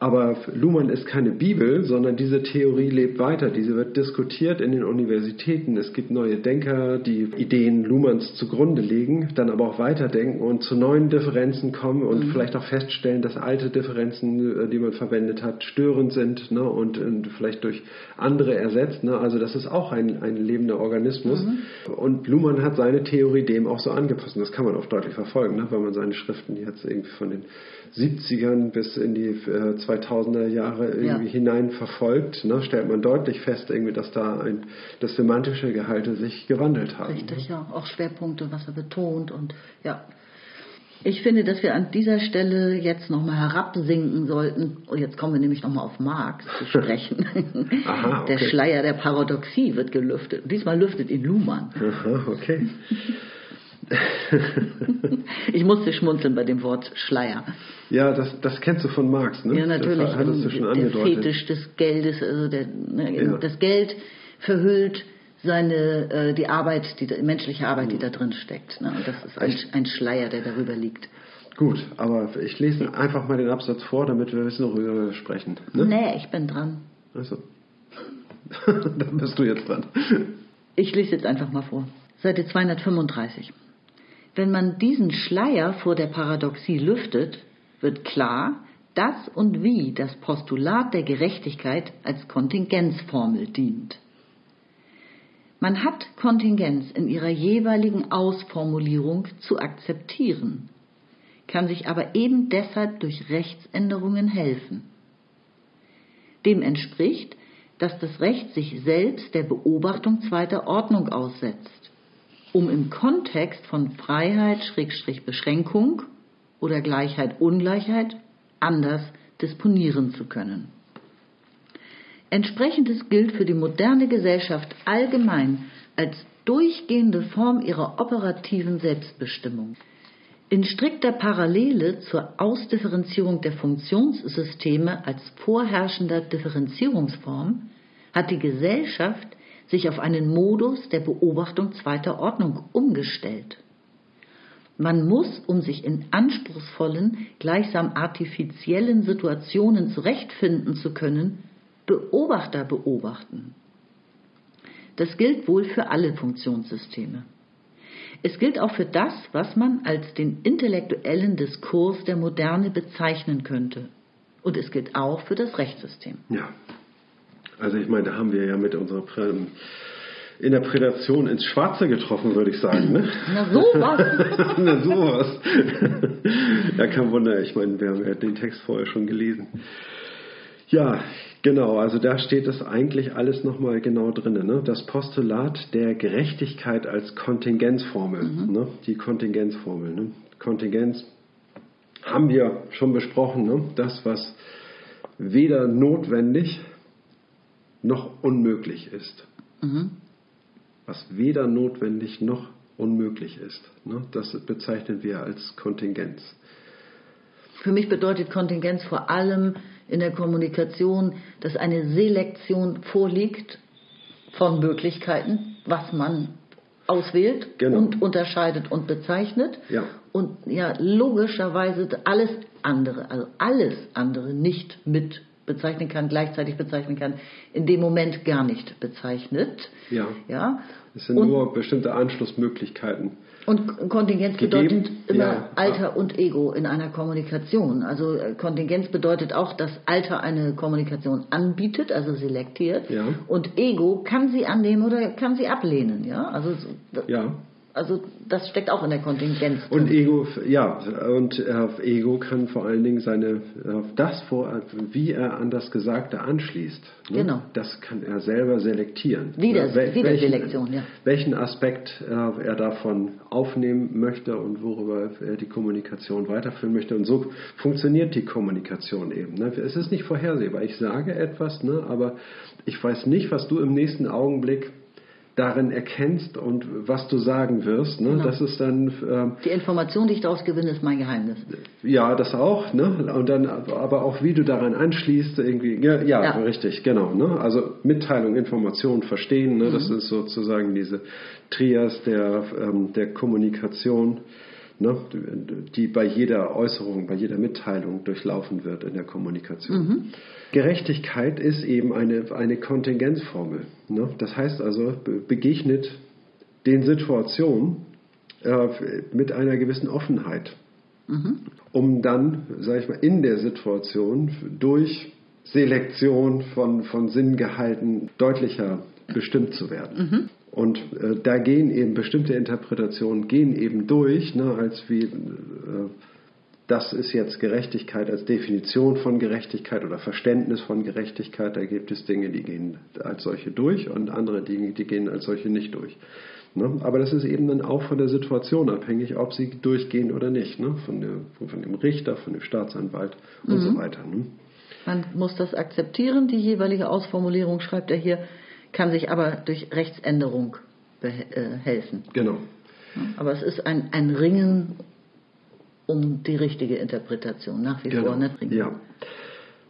Aber Luhmann ist keine Bibel, sondern diese Theorie lebt weiter. Diese wird diskutiert in den Universitäten. Es gibt neue Denker, die Ideen Luhmanns zugrunde legen, dann aber auch weiterdenken und zu neuen Differenzen kommen und mhm. vielleicht auch feststellen, dass alte Differenzen, äh, die man verwendet hat, störend sind ne, und, und, vielleicht durch andere ersetzt. Ne. Also das ist auch ein, ein lebender Organismus. Mhm. Und Luhmann hat seine Theorie dem auch so angepasst. Und das kann man auch deutlich verfolgen, ne, wenn man seine Schriften jetzt irgendwie von den 70ern bis in die äh, 2000er Jahre irgendwie ja. hinein verfolgt, ne, stellt man deutlich fest, irgendwie, dass da ein, das semantische Gehalte sich gewandelt haben. Richtig, ne? ja. Auch Schwerpunkte, was er betont und ja. Ich finde, dass wir an dieser Stelle jetzt nochmal herabsinken sollten. Und jetzt kommen wir nämlich nochmal auf Marx zu sprechen. <laughs> Aha, <laughs> okay. Der Schleier der Paradoxie wird gelüftet. Diesmal lüftet ihn Luhmann. Aha, okay. <laughs> <laughs> ich musste schmunzeln bei dem Wort Schleier. Ja, das, das kennst du von Marx, ne? Ja, natürlich. Das hattest du schon der angedeutet. Fetisch des Geldes, also der, ne, Ja. das Geld verhüllt seine äh, die Arbeit, die die menschliche Arbeit, die da drin steckt. Ne? Und das ist ein, ein Schleier, der darüber liegt. Gut, aber ich lese einfach mal den Absatz vor, damit wir wissen, worüber wir sprechen. Ne? Nee, ich bin dran. Also. <laughs> Dann bist du jetzt dran. Ich lese jetzt einfach mal vor. Seite 235. Wenn man diesen Schleier vor der Paradoxie lüftet, wird klar, dass und wie das Postulat der Gerechtigkeit als Kontingenzformel dient. Man hat Kontingenz in ihrer jeweiligen Ausformulierung zu akzeptieren, kann sich aber eben deshalb durch Rechtsänderungen helfen. Dem entspricht, dass das Recht sich selbst der Beobachtung zweiter Ordnung aussetzt, um im Kontext von Freiheit, Schrägstrich Beschränkung oder Gleichheit, Ungleichheit anders disponieren zu können. Entsprechendes gilt für die moderne Gesellschaft allgemein als durchgehende Form ihrer operativen Selbstbestimmung. In strikter Parallele zur Ausdifferenzierung der Funktionssysteme als vorherrschender Differenzierungsform hat die Gesellschaft sich auf einen Modus der Beobachtung zweiter Ordnung umgestellt. Man muss, um sich in anspruchsvollen, gleichsam artifiziellen Situationen zurechtfinden zu können, Beobachter beobachten. Das gilt wohl für alle Funktionssysteme. Es gilt auch für das, was man als den intellektuellen Diskurs der Moderne bezeichnen könnte. Und es gilt auch für das Rechtssystem. Ja. Also ich meine, da haben wir ja mit unserer Prä Interpretation ins Schwarze getroffen, würde ich sagen. Ne? <clears throat> Na sowas! <laughs> Na sowas. <laughs> ja, kein Wunder. Ich meine, wir haben ja den Text vorher schon gelesen. Ja, genau. Also da steht das eigentlich alles nochmal genau drin. Ne? Das Postulat der Gerechtigkeit als Kontingenzformel. Ne? Die Kontingenzformel. Ne? Kontingenz haben wir schon besprochen. Ne? Das, was weder notwendig noch unmöglich ist. Was weder notwendig noch unmöglich ist. Ne? Das bezeichnen wir als Kontingenz. Für mich bedeutet Kontingenz vor allem in der Kommunikation, dass eine Selektion vorliegt von Möglichkeiten, was man auswählt Genau. und unterscheidet und bezeichnet. Ja. Und ja, logischerweise alles andere, also alles andere nicht mit bezeichnen kann, gleichzeitig bezeichnen kann, in dem Moment gar nicht bezeichnet. Ja. Ja. Es sind Und- nur bestimmte Anschlussmöglichkeiten. Und Kontingenz Gegeben, bedeutet immer ja. Alter und Ego in einer Kommunikation. Also äh, Kontingenz bedeutet auch, dass Alter eine Kommunikation anbietet, also selektiert. Ja. Und Ego kann sie annehmen oder kann sie ablehnen. Ja, also, so- Ja. Also das steckt auch in der Kontingenz. Und. Ego, ja, und äh, Ego kann vor allen Dingen seine, äh, das vor, wie er an das Gesagte anschließt. Ne? Genau. Das kann er selber selektieren. Wieder- Ja, wel- wieder welchen- Selektion, ja. Welchen Aspekt äh, er davon aufnehmen möchte und worüber er die Kommunikation weiterführen möchte. Und so funktioniert die Kommunikation eben. Ne? Es ist nicht vorhersehbar. Ich sage etwas, ne, aber ich weiß nicht, was du im nächsten Augenblick darin erkennst und was du sagen wirst. Ne? Genau. Das ist dann ähm, Die Information, die ich daraus gewinne, ist mein Geheimnis. ja, das auch, ne? Und dann aber auch wie du daran anschließt, irgendwie, ja, ja, Ja. richtig, genau, ne? Also Mitteilung, Information, Verstehen, ne? Das ist sozusagen diese Trias der, ähm, der Kommunikation, ne? Die bei jeder Äußerung, bei jeder Mitteilung durchlaufen wird in der Kommunikation. Gerechtigkeit ist eben eine, eine Kontingenzformel. Ne? Das heißt also, be- begegnet den Situationen äh, mit einer gewissen Offenheit um dann, sage ich mal, in der Situation durch Selektion von, von Sinngehalten deutlicher bestimmt zu werden. Und äh, da gehen eben bestimmte Interpretationen gehen eben durch, ne, als wie äh, das ist jetzt Gerechtigkeit als Definition von Gerechtigkeit oder Verständnis von Gerechtigkeit. Da gibt es Dinge, die gehen als solche durch und andere Dinge, die gehen als solche nicht durch. Ne? Aber das ist eben dann auch von der Situation abhängig, ob sie durchgehen oder nicht. Ne? Von, der, von dem Richter, von dem Staatsanwalt und so weiter. Ne? Man muss das akzeptieren, die jeweilige Ausformulierung, schreibt er hier, kann sich aber durch Rechtsänderung äh, helfen. Genau. Aber es ist ein, ein Ringen um die richtige Interpretation, nach wie Genau. vor. Ne? Ringen. Ja.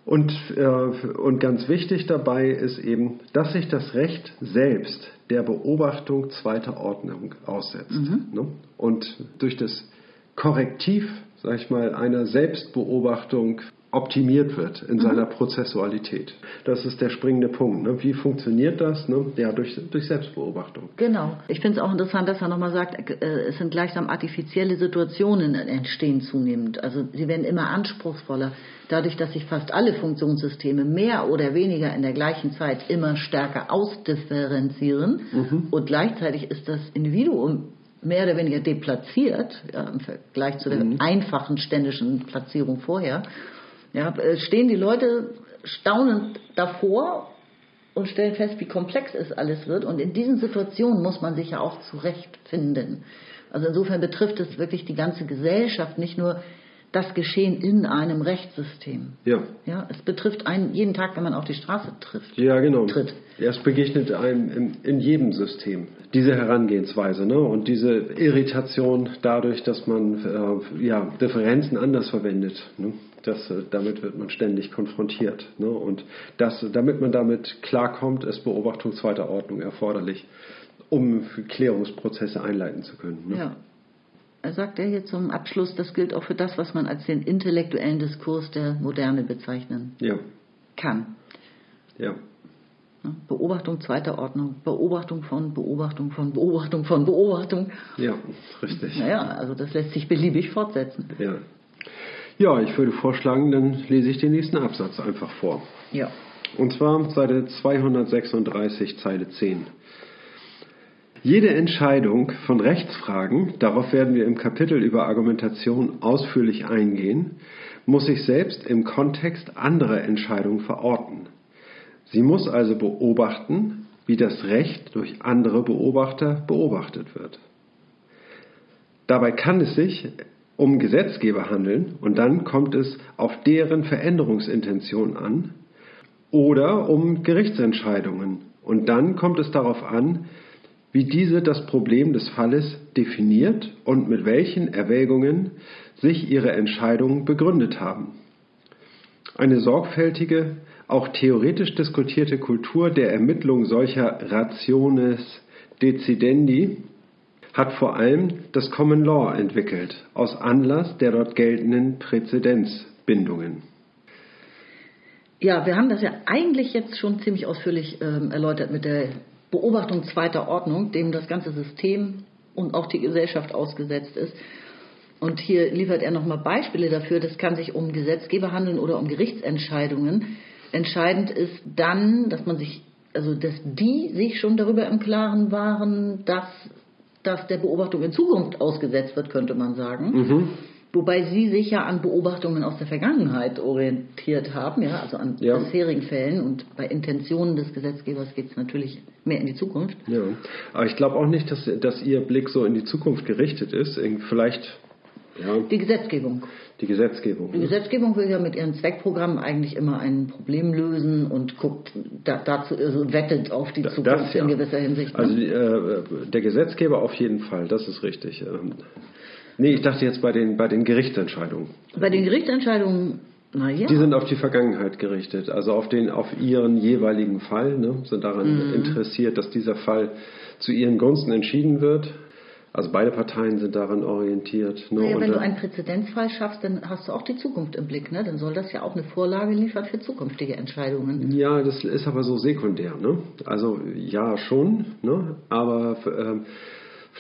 Und, äh, und ganz wichtig dabei ist eben, dass sich das Recht selbst der Beobachtung zweiter Ordnung aussetzt. Ne? Und durch das Korrektiv, sag ich mal, einer Selbstbeobachtung optimiert wird in seiner Prozessualität. Das ist der springende Punkt. Ne? Wie funktioniert das? Ne? Ja, durch, durch Selbstbeobachtung. Genau. Ich finde es auch interessant, dass er nochmal sagt, äh, es sind gleichsam artifizielle Situationen entstehen zunehmend. Also sie werden immer anspruchsvoller, dadurch, dass sich fast alle Funktionssysteme mehr oder weniger in der gleichen Zeit immer stärker ausdifferenzieren und gleichzeitig ist das Individuum mehr oder weniger deplatziert ja, im Vergleich zu der einfachen ständischen Platzierung vorher. Ja, äh, stehen die Leute staunend davor und stellen fest, wie komplex es alles wird. Und in diesen Situationen muss man sich ja auch zurechtfinden. Also insofern betrifft es wirklich die ganze Gesellschaft, nicht nur das Geschehen in einem Rechtssystem. Ja. Ja, es betrifft einen jeden Tag, wenn man auf die Straße trifft. Ja, genau. Tritt. Es begegnet einem in, in jedem System diese Herangehensweise ne? und diese Irritation dadurch, dass man äh, ja, Differenzen anders verwendet. Ne? Das, äh, damit wird man ständig konfrontiert. Ne? Und das, damit man damit klarkommt, ist Beobachtung zweiter Ordnung erforderlich, um Klärungsprozesse einleiten zu können. Ne? Ja. Er sagt ja hier zum Abschluss, das gilt auch für das, was man als den intellektuellen Diskurs der Moderne bezeichnen Ja, kann. ja. Ne? Beobachtung zweiter Ordnung, Beobachtung von Beobachtung von Beobachtung von Beobachtung. Ja, richtig. Naja, also das lässt sich beliebig fortsetzen. Ja. Ja, ich würde vorschlagen, dann lese ich den nächsten Absatz einfach vor. Ja. Und zwar Seite 236, Zeile 10. Jede Entscheidung von Rechtsfragen, darauf werden wir im Kapitel über Argumentation ausführlich eingehen, muss sich selbst im Kontext anderer Entscheidungen verorten. Sie muss also beobachten, wie das Recht durch andere Beobachter beobachtet wird. Dabei kann es sich um Gesetzgeber handeln und dann kommt es auf deren Veränderungsintention an oder um Gerichtsentscheidungen und dann kommt es darauf an, wie diese das Problem des Falles definiert und mit welchen Erwägungen sich ihre Entscheidungen begründet haben. Eine sorgfältige, auch theoretisch diskutierte Kultur der Ermittlung solcher Rationes decidendi hat vor allem das Common Law entwickelt, aus Anlass der dort geltenden Präzedenzbindungen. Ja, wir haben das ja eigentlich jetzt schon ziemlich ausführlich ähm, erläutert mit der Beobachtung zweiter Ordnung, dem das ganze System und auch die Gesellschaft ausgesetzt ist. Und hier liefert er nochmal Beispiele dafür, das kann sich um Gesetzgeber handeln oder um Gerichtsentscheidungen. Entscheidend ist dann, dass man sich, also dass die sich schon darüber im Klaren waren, dass das der Beobachtung in Zukunft ausgesetzt wird, könnte man sagen. Wobei sie sich ja an Beobachtungen aus der Vergangenheit orientiert haben, ja, also an Ja. bisherigen Fällen. Und bei Intentionen des Gesetzgebers geht es natürlich mehr in die Zukunft. Ja, aber ich glaube auch nicht, dass, dass Ihr Blick so in die Zukunft gerichtet ist. Vielleicht ja, Die Gesetzgebung. die Gesetzgebung. Die ne? Gesetzgebung will ja mit ihren Zweckprogrammen eigentlich immer ein Problem lösen und guckt da, dazu, also wettet auf die Zukunft Das, ja. in gewisser Hinsicht. ne? Also äh, der Gesetzgeber auf jeden Fall, das ist richtig. Ähm, nee, ich dachte jetzt bei den, bei den Gerichtsentscheidungen. Bei den Gerichtsentscheidungen, naja. Die sind auf die Vergangenheit gerichtet, also auf, den, auf ihren jeweiligen Fall, ne, sind daran Mhm. interessiert, dass dieser Fall zu ihren Gunsten entschieden wird. Also beide Parteien sind daran orientiert. Ne, Naja, wenn du einen Präzedenzfall schaffst, dann hast du auch die Zukunft im Blick. Ne? Dann soll das ja auch eine Vorlage liefern für zukünftige Entscheidungen. Ja, das ist aber so sekundär. Ne? Also ja, schon, ne? aber ähm,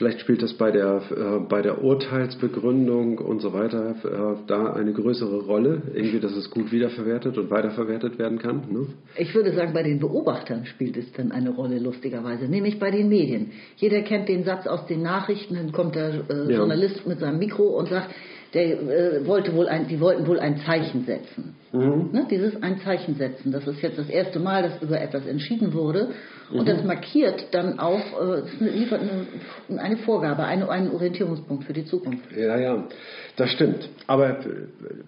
vielleicht spielt das bei der, äh, bei der Urteilsbegründung und so weiter äh, da eine größere Rolle, irgendwie, dass es gut wiederverwertet und weiterverwertet werden kann. Ne? Ich würde sagen, bei den Beobachtern spielt es dann eine Rolle, lustigerweise, nämlich bei den Medien. Jeder kennt den Satz aus den Nachrichten, dann kommt der äh, Ja. Journalist mit seinem Mikro und sagt, der äh, wollte wohl ein, die wollten wohl ein Zeichen setzen. Ne? Dieses ein Zeichen setzen, das ist jetzt das erste Mal, dass über etwas entschieden wurde. Und das markiert dann auch, äh, liefert eine, eine Vorgabe, eine, einen Orientierungspunkt für die Zukunft. Ja, ja, das stimmt. Aber äh,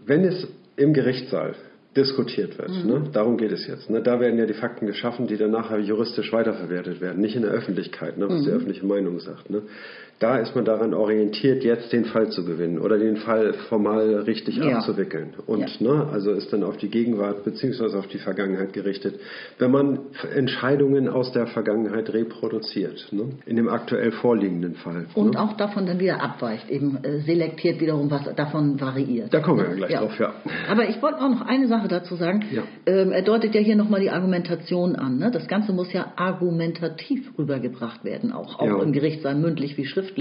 wenn es im Gerichtssaal diskutiert wird. Mhm. Ne? Darum geht es jetzt. Ne? Da werden ja die Fakten geschaffen, die dann nachher juristisch weiterverwertet werden, nicht in der Öffentlichkeit, ne? was Mhm. die öffentliche Meinung sagt. Ne? Da ist man daran orientiert, jetzt den Fall zu gewinnen oder den Fall formal richtig Ja. abzuwickeln. Und Ja. ne, also ist dann auf die Gegenwart bzw. auf die Vergangenheit gerichtet, wenn man Entscheidungen aus der Vergangenheit reproduziert, ne? in dem aktuell vorliegenden Fall. Und ne? auch davon dann wieder abweicht, eben äh, selektiert wiederum, was davon variiert. Da kommen wir ja gleich drauf, ja. Aber ich wollte auch noch eine Sache dazu sagen. Ja. Ähm, er deutet ja hier nochmal die Argumentation an. Ne? Das Ganze muss ja argumentativ rübergebracht werden, auch, auch Ja. im Gerichtssaal mündlich wie schriftlich.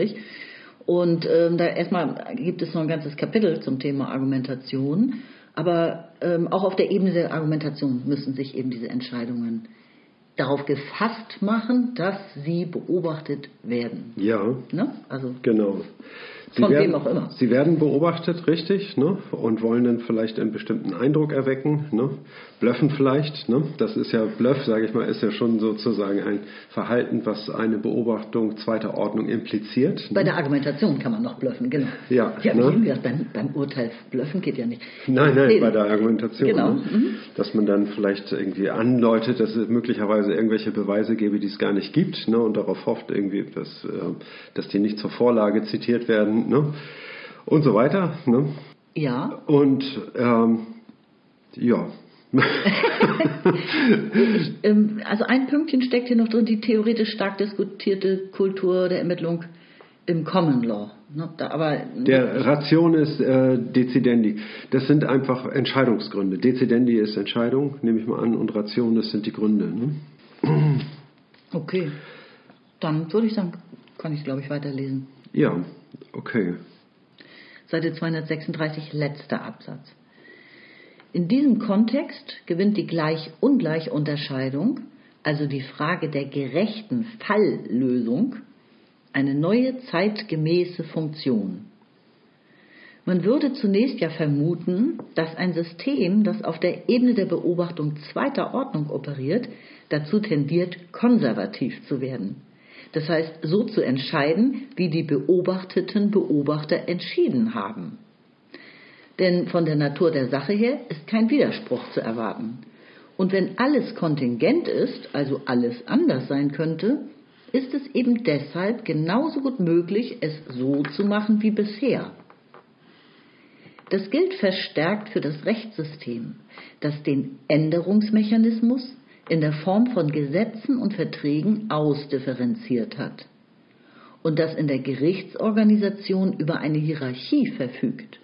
Und ähm, da erstmal gibt es noch ein ganzes Kapitel zum Thema Argumentation. Aber ähm, auch auf der Ebene der Argumentation müssen sich eben diese Entscheidungen darauf gefasst machen, dass sie beobachtet werden. Ja, Ne? Also Genau. Von werden, wem auch immer. Sie werden beobachtet, richtig, ne? und wollen dann vielleicht einen bestimmten Eindruck erwecken, ne? blöffen vielleicht. Ne? Das ist ja, Bluff, sage ich mal, ist ja schon sozusagen ein Verhalten, was eine Beobachtung zweiter Ordnung impliziert. bei der Argumentation kann man noch blöffen, genau. Ja, ja ne? das beim, beim Urteil blöffen geht ja nicht. Nein, nein, Nee, bei der Argumentation. Genau. Ne? Mhm. Dass man dann vielleicht irgendwie andeutet, dass es möglicherweise irgendwelche Beweise gäbe, die es gar nicht gibt, ne? und darauf hofft irgendwie, dass, äh, dass die nicht zur Vorlage zitiert werden, ne? und so weiter. Ne? Ja, Und ähm, ja, <laughs> ähm, also ein Pünktchen steckt hier noch drin, die theoretisch stark diskutierte Kultur der Ermittlung im Common Law. Ne? Da, aber der Ration ist äh, Dezidendi. Das sind einfach Entscheidungsgründe. Dezidendi ist Entscheidung, nehme ich mal an, und Ration, das sind die Gründe. Ne? okay, dann würde ich sagen, kann ich glaube ich weiterlesen. Ja, okay. Seite 236, letzter Absatz. In diesem Kontext gewinnt die Gleich-Ungleich-Unterscheidung, also die Frage der gerechten Falllösung, eine neue zeitgemäße Funktion. Man würde zunächst ja vermuten, dass ein System, das auf der Ebene der Beobachtung zweiter Ordnung operiert, dazu tendiert, konservativ zu werden. Das heißt, so zu entscheiden, wie die beobachteten Beobachter entschieden haben. Denn von der Natur der Sache her ist kein Widerspruch zu erwarten. Und wenn alles kontingent ist, also alles anders sein könnte, ist es eben deshalb genauso gut möglich, es so zu machen wie bisher. Das gilt verstärkt für das Rechtssystem, das den Änderungsmechanismus in der Form von Gesetzen und Verträgen ausdifferenziert hat und das in der Gerichtsorganisation über eine Hierarchie verfügt,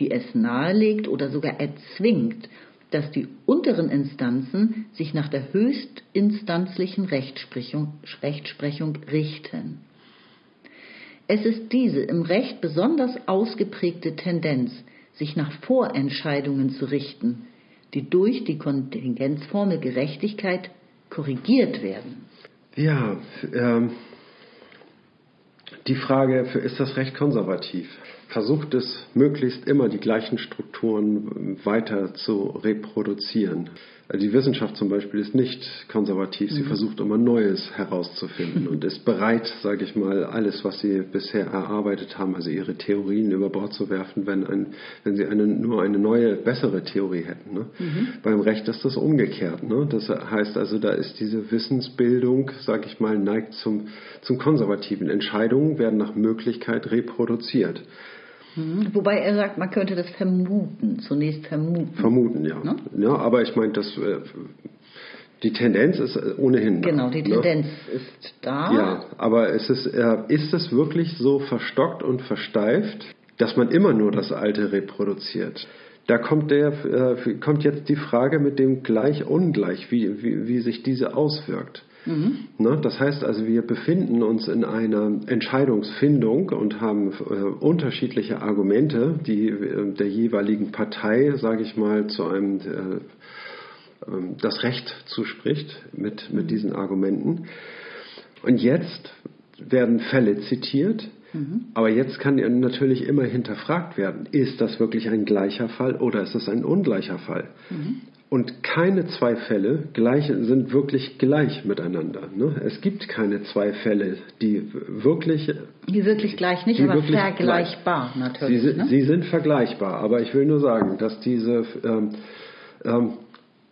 die es nahelegt oder sogar erzwingt, dass die unteren Instanzen sich nach der höchstinstanzlichen Rechtsprechung, Rechtsprechung richten. Es ist diese im Recht besonders ausgeprägte Tendenz, sich nach Vorentscheidungen zu richten, die durch die Kontingenzformel Gerechtigkeit korrigiert werden. Ja, ähm, die Frage, ist das Recht konservativ? Versucht es möglichst immer die gleichen Strukturen weiter zu reproduzieren. Also die Wissenschaft zum Beispiel ist nicht konservativ, sie versucht immer Neues herauszufinden und ist bereit, sage ich mal, alles, was sie bisher erarbeitet haben, also ihre Theorien über Bord zu werfen, wenn, ein, wenn sie eine, nur eine neue, bessere Theorie hätten. Ne? Beim Recht ist das umgekehrt. Ne? Das heißt also, da ist diese Wissensbildung, sage ich mal, neigt zum, zum konservativen. Entscheidungen werden nach Möglichkeit reproduziert. Wobei er sagt, man könnte das vermuten, zunächst vermuten. Vermuten, ja. Ne? ja aber ich meine, das, äh, die Tendenz ist ohnehin da. Genau, die ne? Tendenz ist da. Ja, aber es ist, äh, ist es wirklich so verstockt und versteift, dass man immer nur das Alte reproduziert? Da kommt, der, äh, kommt jetzt die Frage mit dem Gleich-Ungleich, wie, wie, wie sich diese auswirkt. Ne? Das heißt also, wir befinden uns in einer Entscheidungsfindung und haben äh, unterschiedliche Argumente, die äh, der jeweiligen Partei, sage ich mal, zu einem äh, ähm, das Recht zuspricht mit, mit diesen Argumenten. Und jetzt werden Fälle zitiert, aber jetzt kann natürlich immer hinterfragt werden, ist das wirklich ein gleicher Fall oder ist das ein ungleicher Fall? Und keine zwei Fälle gleich, sind wirklich gleich miteinander. Ne? Es gibt keine zwei Fälle, die wirklich Die wirklich gleich nicht, aber vergleichbar Sie, natürlich. sind- ne? sie sind vergleichbar, aber ich will nur sagen, dass diese ähm, ähm,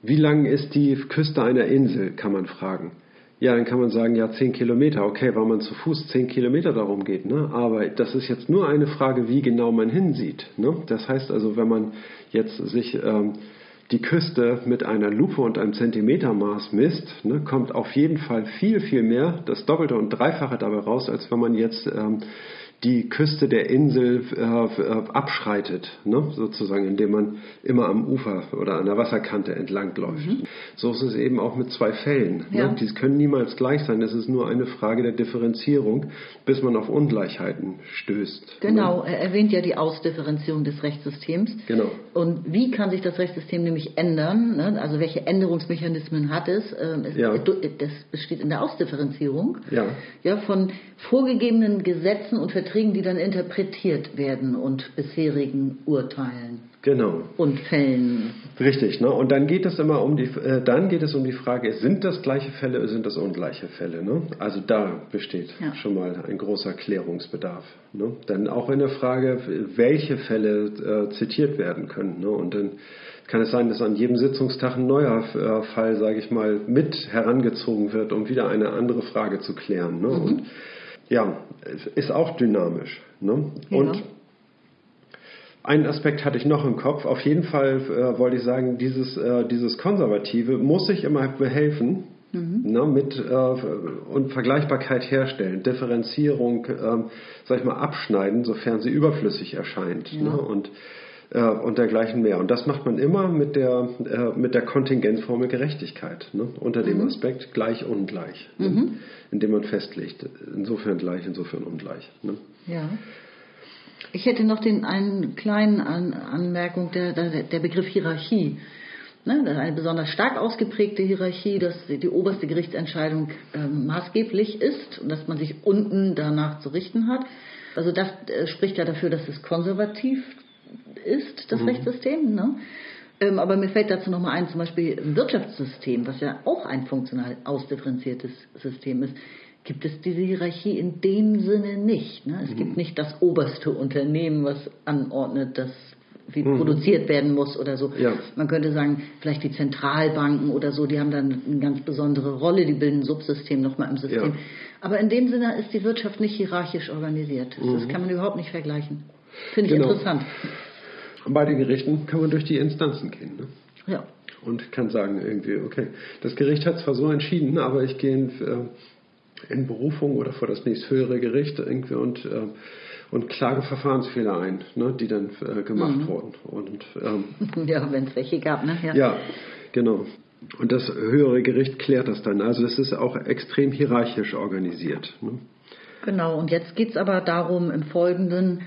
wie lang ist die Küste einer Insel, kann man fragen. Ja, dann kann man sagen, ja, zehn Kilometer, okay, weil man zu Fuß zehn Kilometer darum geht. Ne? Aber das ist jetzt nur eine Frage, wie genau man hinsieht. Ne? Das heißt also, wenn man jetzt sich ähm, die Küste mit einer Lupe und einem Zentimetermaß misst, ne, kommt auf jeden Fall viel, viel mehr, das Doppelte und Dreifache dabei raus, als wenn man jetzt ähm, die Küste der Insel äh, abschreitet, ne? sozusagen, indem man immer am Ufer oder an der Wasserkante entlangläuft. Mhm. So ist es eben auch mit zwei Fällen. Ne? Ja. Ne? Die können niemals gleich sein. Es ist nur eine Frage der Differenzierung, bis man auf Ungleichheiten stößt. Ne? Genau, ne? er erwähnt ja die Ausdifferenzierung des Rechtssystems. Genau. Und wie kann sich das Rechtssystem nämlich ändern? Ne? Also welche Änderungsmechanismen hat es? Ähm, es ja. Das besteht in der Ausdifferenzierung ja. Ja, von vorgegebenen Gesetzen und Verträgen die dann interpretiert werden und bisherigen Urteilen. Genau. Und Fällen. Richtig, ne? Und dann geht es immer um die, äh, dann geht es um die Frage, sind das gleiche Fälle oder sind das ungleiche Fälle? Ne? Also da besteht ja. schon mal ein großer Klärungsbedarf. Ne? Dann auch in der Frage, welche Fälle äh, zitiert werden können. Ne? Und dann kann es sein, dass an jedem Sitzungstag ein neuer äh, Fall, sage ich mal, mit herangezogen wird, um wieder eine andere Frage zu klären. Ne? Mhm. Und ja, ist auch dynamisch. Ne? Ja. Und einen Aspekt hatte ich noch im Kopf. Auf jeden Fall äh, wollte ich sagen, dieses, äh, dieses Konservative muss sich immer behelfen mhm. ne, mit äh, und Vergleichbarkeit herstellen, Differenzierung, ähm, sag ich mal, abschneiden, sofern sie überflüssig erscheint. Ja. Ne? Und äh, und dergleichen mehr. Und das macht man immer mit der, äh, mit der Kontingenzformel Gerechtigkeit, ne? unter dem mhm. Aspekt gleich ungleich, ne? mhm. indem man festlegt, insofern gleich, insofern ungleich. Ne? Ja. Ich hätte noch den einen kleinen An Anmerkung, der, der, der Begriff Hierarchie. Ne, das ist eine besonders stark ausgeprägte Hierarchie, dass die oberste Gerichtsentscheidung äh, maßgeblich ist und dass man sich unten danach zu richten hat. Also das äh, spricht ja dafür, dass es konservativ ist, das mhm. Rechtssystem. Ne? Ähm, aber mir fällt dazu nochmal ein, zum Beispiel im Wirtschaftssystem, was ja auch ein funktional ausdifferenziertes System ist, gibt es diese Hierarchie in dem Sinne nicht. Ne? Es mhm. gibt nicht das oberste Unternehmen, was anordnet, dass wie mhm. produziert werden muss oder so. Ja. Man könnte sagen, vielleicht die Zentralbanken oder so, die haben dann eine ganz besondere Rolle, die bilden ein Subsystem nochmal im System. Ja. Aber in dem Sinne ist die Wirtschaft nicht hierarchisch organisiert. Das mhm. kann man überhaupt nicht vergleichen. Finde ich genau. interessant. Bei den Gerichten kann man durch die Instanzen gehen. Ne? Ja. Und kann sagen irgendwie, okay, das Gericht hat zwar so entschieden, aber ich gehe in, äh, in Berufung oder vor das nächsthöhere Gericht irgendwie und, äh, und klage Verfahrensfehler ein, ne, die dann äh, gemacht mhm. wurden. Und, ähm, <laughs> ja, wenn es welche gab, ne? Ja. ja, genau. Und das höhere Gericht klärt das dann. Also es ist auch extrem hierarchisch organisiert. Ne? Genau, und jetzt geht es aber darum, im Folgenden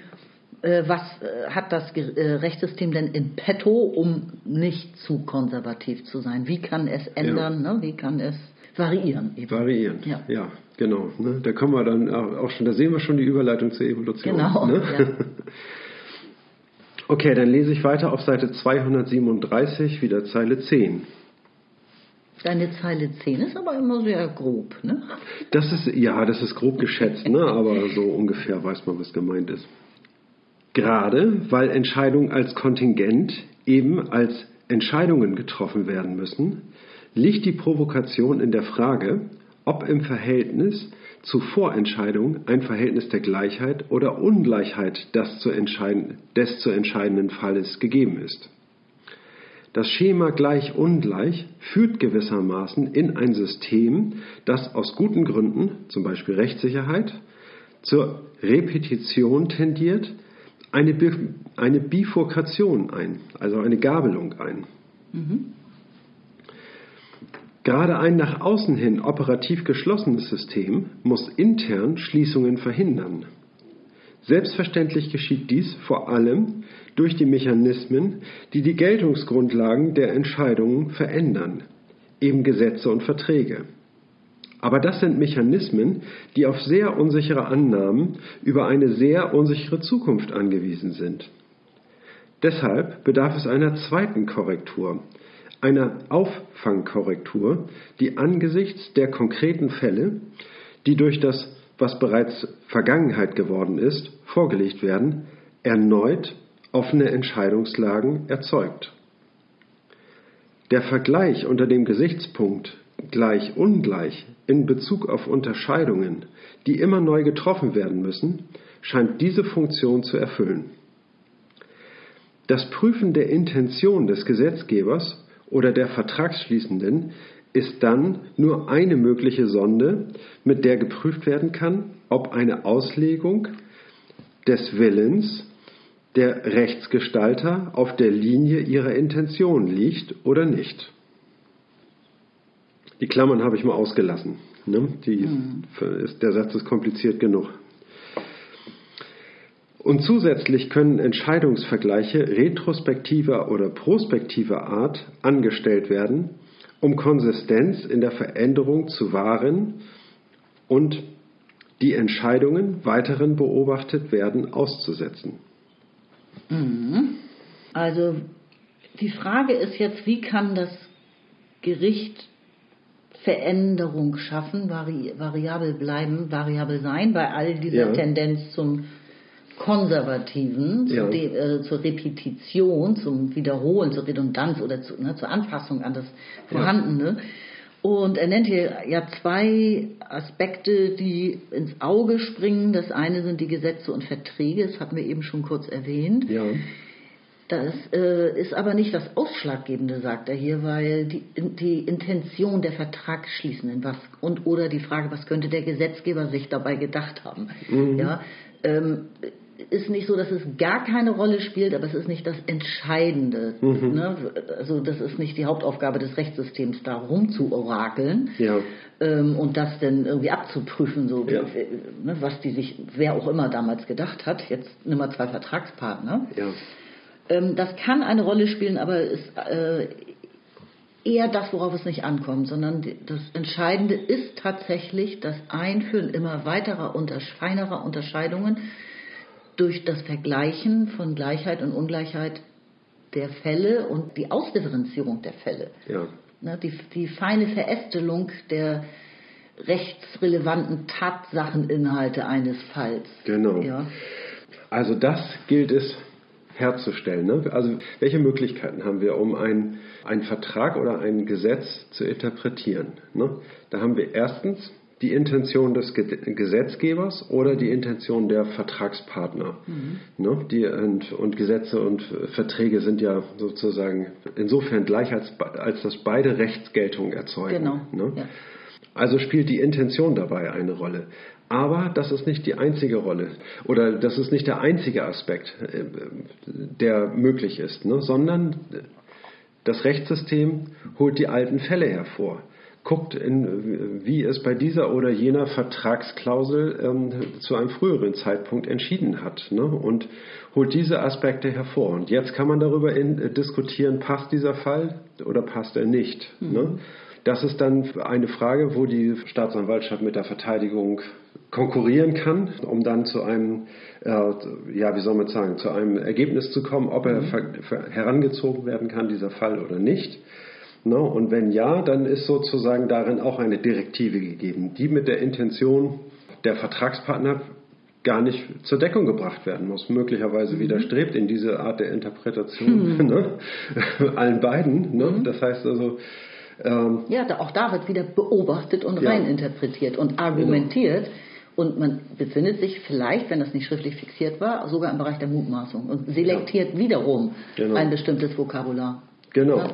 was äh, hat das äh, Rechtssystem denn in petto, um nicht zu konservativ zu sein? Wie kann es ändern? Ja. Ne? Wie kann es variieren? Eben? Variieren, ja, ja genau. Ne? Da kommen wir dann auch schon, da sehen wir schon die Überleitung zur Evolution. Genau. Ne? Ja. <laughs> okay, dann lese ich weiter auf Seite 237, wieder Zeile 10. Deine Zeile 10 ist aber immer sehr grob, ne? Das ist, ja, das ist grob geschätzt, ne? aber so ungefähr weiß man, was gemeint ist. Gerade weil Entscheidungen als Kontingent eben als Entscheidungen getroffen werden müssen, liegt die Provokation in der Frage, ob im Verhältnis zu Vorentscheidung ein Verhältnis der Gleichheit oder Ungleichheit des zu, des zu entscheidenden Falles gegeben ist. Das Schema gleich-ungleich führt gewissermaßen in ein System, das aus guten Gründen, zum Beispiel Rechtssicherheit, zur Repetition tendiert, eine, eine Bifurkation ein, also eine Gabelung ein. Mhm. Gerade ein nach außen hin operativ geschlossenes System muss intern Schließungen verhindern. Selbstverständlich geschieht dies vor allem durch die Mechanismen, die die Geltungsgrundlagen der Entscheidungen verändern, eben Gesetze und Verträge. Aber das sind Mechanismen, die auf sehr unsichere Annahmen über eine sehr unsichere Zukunft angewiesen sind. Deshalb bedarf es einer zweiten Korrektur, einer Auffangkorrektur, die angesichts der konkreten Fälle, die durch das, was bereits Vergangenheit geworden ist, vorgelegt werden, erneut offene Entscheidungslagen erzeugt. Der Vergleich unter dem Gesichtspunkt gleich ungleich in Bezug auf Unterscheidungen, die immer neu getroffen werden müssen, scheint diese Funktion zu erfüllen. Das Prüfen der Intention des Gesetzgebers oder der Vertragsschließenden ist dann nur eine mögliche Sonde, mit der geprüft werden kann, ob eine Auslegung des Willens der Rechtsgestalter auf der Linie ihrer Intention liegt oder nicht. Die Klammern habe ich mal ausgelassen. Ne? Die, mhm. ist, der Satz ist kompliziert genug. Und zusätzlich können Entscheidungsvergleiche retrospektiver oder prospektiver Art angestellt werden, um Konsistenz in der Veränderung zu wahren und die Entscheidungen weiteren beobachtet werden auszusetzen. Mhm. Also die Frage ist jetzt, wie kann das Gericht Veränderung schaffen, vari variabel bleiben, variabel sein, bei all dieser ja. Tendenz zum Konservativen, ja. zu äh, zur Repetition, zum Wiederholen, zur Redundanz oder zu, ne, zur Anpassung an das Vorhandene. Ja. Und er nennt hier ja zwei Aspekte, die ins Auge springen. Das eine sind die Gesetze und Verträge, das hatten wir eben schon kurz erwähnt. Ja. Das äh, ist aber nicht das Ausschlaggebende, sagt er hier, weil die, die Intention der Vertragsschließenden was und oder die Frage, was könnte der Gesetzgeber sich dabei gedacht haben, mhm. ja, ähm, ist nicht so, dass es gar keine Rolle spielt, aber es ist nicht das Entscheidende. Mhm. Ne? Also das ist nicht die Hauptaufgabe des Rechtssystems, da rumzuorakeln ja. ähm, und das dann irgendwie abzuprüfen, so ja. ne, was die sich, wer auch immer damals gedacht hat. Jetzt nimm mal zwei Vertragspartner. Ja. Ähm, das kann eine Rolle spielen, aber ist äh, eher das, worauf es nicht ankommt, sondern das Entscheidende ist tatsächlich das Einführen immer weiterer, feinerer Unterscheidungen durch das Vergleichen von Gleichheit und Ungleichheit der Fälle und die Ausdifferenzierung der Fälle. Ja. Ne, die, die feine Verästelung der rechtsrelevanten Tatsacheninhalte eines Falls. Genau. Ja. Also das gilt es herzustellen. Ne? Also welche Möglichkeiten haben wir, um einen, einen Vertrag oder ein Gesetz zu interpretieren? Ne? Da haben wir erstens die Intention des Gesetzgebers oder die Intention der Vertragspartner. Mhm. Ne? Die, und, und, Gesetze und Verträge sind ja sozusagen insofern gleich, als, als dass beide Rechtsgeltung erzeugen. Genau. Ne? Ja. Also spielt die Intention dabei eine Rolle. Aber das ist nicht die einzige Rolle oder das ist nicht der einzige Aspekt, äh, der möglich ist, ne? sondern das Rechtssystem holt die alten Fälle hervor guckt, in, wie es bei dieser oder jener Vertragsklausel ähm, zu einem früheren Zeitpunkt entschieden hat ne? und holt diese Aspekte hervor. Und jetzt kann man darüber in, äh, diskutieren, passt dieser Fall oder passt er nicht. Mhm. Ne? Das ist dann eine Frage, wo die Staatsanwaltschaft mit der Verteidigung konkurrieren kann, um dann zu einem, äh, ja, wie soll man sagen, zu einem Ergebnis zu kommen, ob er mhm. herangezogen werden kann, dieser Fall oder nicht. No, ne? und wenn ja, dann ist sozusagen darin auch eine Direktive gegeben, die mit der Intention der Vertragspartner gar nicht zur Deckung gebracht werden muss, möglicherweise mhm. widerstrebt in diese Art der Interpretation mhm. <laughs> ne? allen beiden. Ne? Mhm. Das heißt also, ähm, ja, da, auch da wird wieder beobachtet und ja. reininterpretiert und argumentiert. Genau. Und man befindet sich vielleicht, wenn das nicht schriftlich fixiert war, sogar im Bereich der Mutmaßung und selektiert ja. wiederum genau. ein bestimmtes Vokabular. Genau. Ja.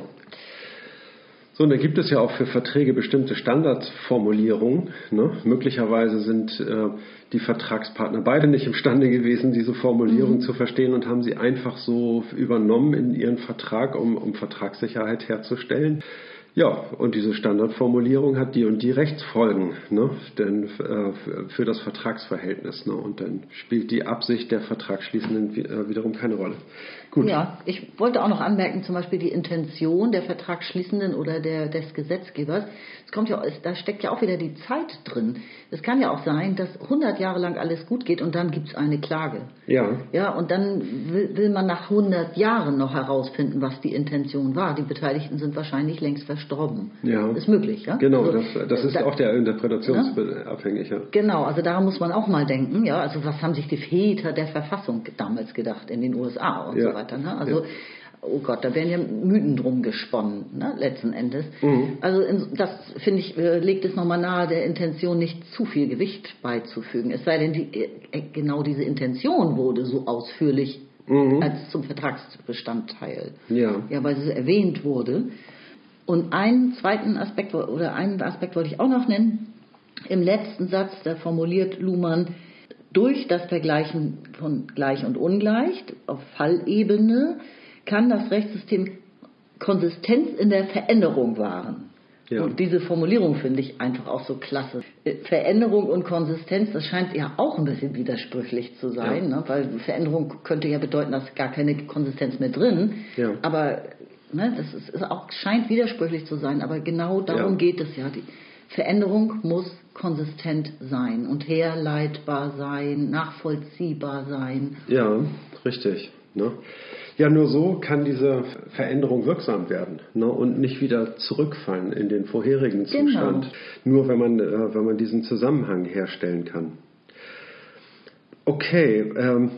So, und da gibt es ja auch für Verträge bestimmte Standardformulierungen. Ne? Möglicherweise sind äh, die Vertragspartner beide nicht imstande gewesen, diese Formulierung mhm. zu verstehen und haben sie einfach so übernommen in ihren Vertrag, um, um Vertragssicherheit herzustellen. Ja, und diese Standardformulierung hat die und die Rechtsfolgen ne, denn, äh, für das Vertragsverhältnis. Ne, und dann spielt die Absicht der Vertragsschließenden äh, wiederum keine Rolle. Gut. Ja, ich wollte auch noch anmerken, zum Beispiel die Intention der Vertragsschließenden oder der, des Gesetzgebers. Es kommt ja, da steckt ja auch wieder die Zeit drin. Es kann ja auch sein, dass 100 Jahre lang alles gut geht und dann gibt es eine Klage. Ja. Ja, und dann will, will man nach 100 Jahren noch herausfinden, was die Intention war. Die Beteiligten sind wahrscheinlich längst verstorben. Ja. Ist möglich, ja? Genau, also, das, das, ist da, auch der interpretationsabhängig. Ja? Genau, also daran muss man auch mal denken. Ja, also was haben sich die Väter der Verfassung damals gedacht in den USA und ja. so weiter. Ne? Also, ja. oh Gott, da werden ja Mythen drum gesponnen, ne, letzten Endes. Mhm. Also in, das, finde ich, äh, legt es nochmal nahe, der Intention nicht zu viel Gewicht beizufügen. Es sei denn, die, äh, genau diese Intention wurde so ausführlich als zum Vertragsbestandteil. Ja. Ja, weil sie erwähnt wurde. Und einen zweiten Aspekt oder einen Aspekt wollte ich auch noch nennen. Im letzten Satz, da formuliert Luhmann, durch das Vergleichen von gleich und ungleich auf Fallebene kann das Rechtssystem Konsistenz in der Veränderung wahren. Ja. Und diese Formulierung finde ich einfach auch so klasse. Äh, Veränderung und Konsistenz, das scheint ja auch ein bisschen widersprüchlich zu sein, ne? weil Veränderung könnte ja bedeuten, dass gar keine Konsistenz mehr drin. Ja. Aber ne, das ist, ist auch scheint widersprüchlich zu sein. Aber genau darum Ja. geht es ja. Die Veränderung muss konsistent sein und herleitbar sein, nachvollziehbar sein. Ja, richtig. Ne? Ja, nur so kann diese Veränderung wirksam werden ne? und nicht wieder zurückfallen in den vorherigen Genau. Zustand. Nur wenn man, äh, wenn man diesen Zusammenhang herstellen kann. Okay, ähm,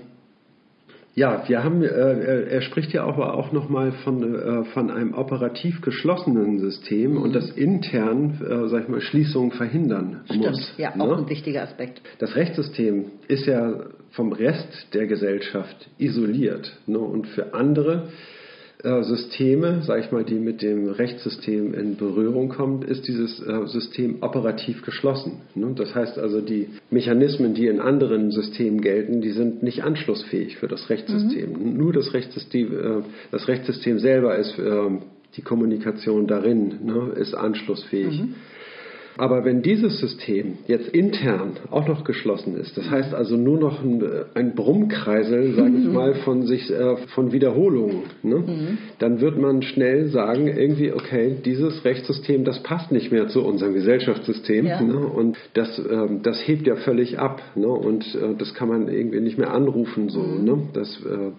ja, wir haben, äh, er er spricht ja aber auch nochmal von, äh, von einem operativ geschlossenen System und das intern, äh, sag ich mal, Schließungen verhindern Stimmt, muss. ja, ne? auch ein wichtiger Aspekt. Das Rechtssystem ist ja vom Rest der Gesellschaft isoliert. Ne? Und für andere äh, Systeme, sage ich mal, die mit dem Rechtssystem in Berührung kommen, ist dieses äh, System operativ geschlossen. Ne? Das heißt also, die Mechanismen, die in anderen Systemen gelten, die sind nicht anschlussfähig für das Rechtssystem. Nur das Rechtssystem, äh, das Rechtssystem selber ist, die Kommunikation darin ne, ist anschlussfähig. Aber wenn dieses System jetzt intern auch noch geschlossen ist, das heißt also nur noch ein, ein Brummkreisel, sage ich mal, von sich äh, von Wiederholungen, ne? dann wird man schnell sagen, irgendwie, okay, dieses Rechtssystem, das passt nicht mehr zu unserem Gesellschaftssystem Ja. ne? und das, ähm, das hebt ja völlig ab ne? und äh, das kann man irgendwie nicht mehr anrufen so. Ne? Das, äh,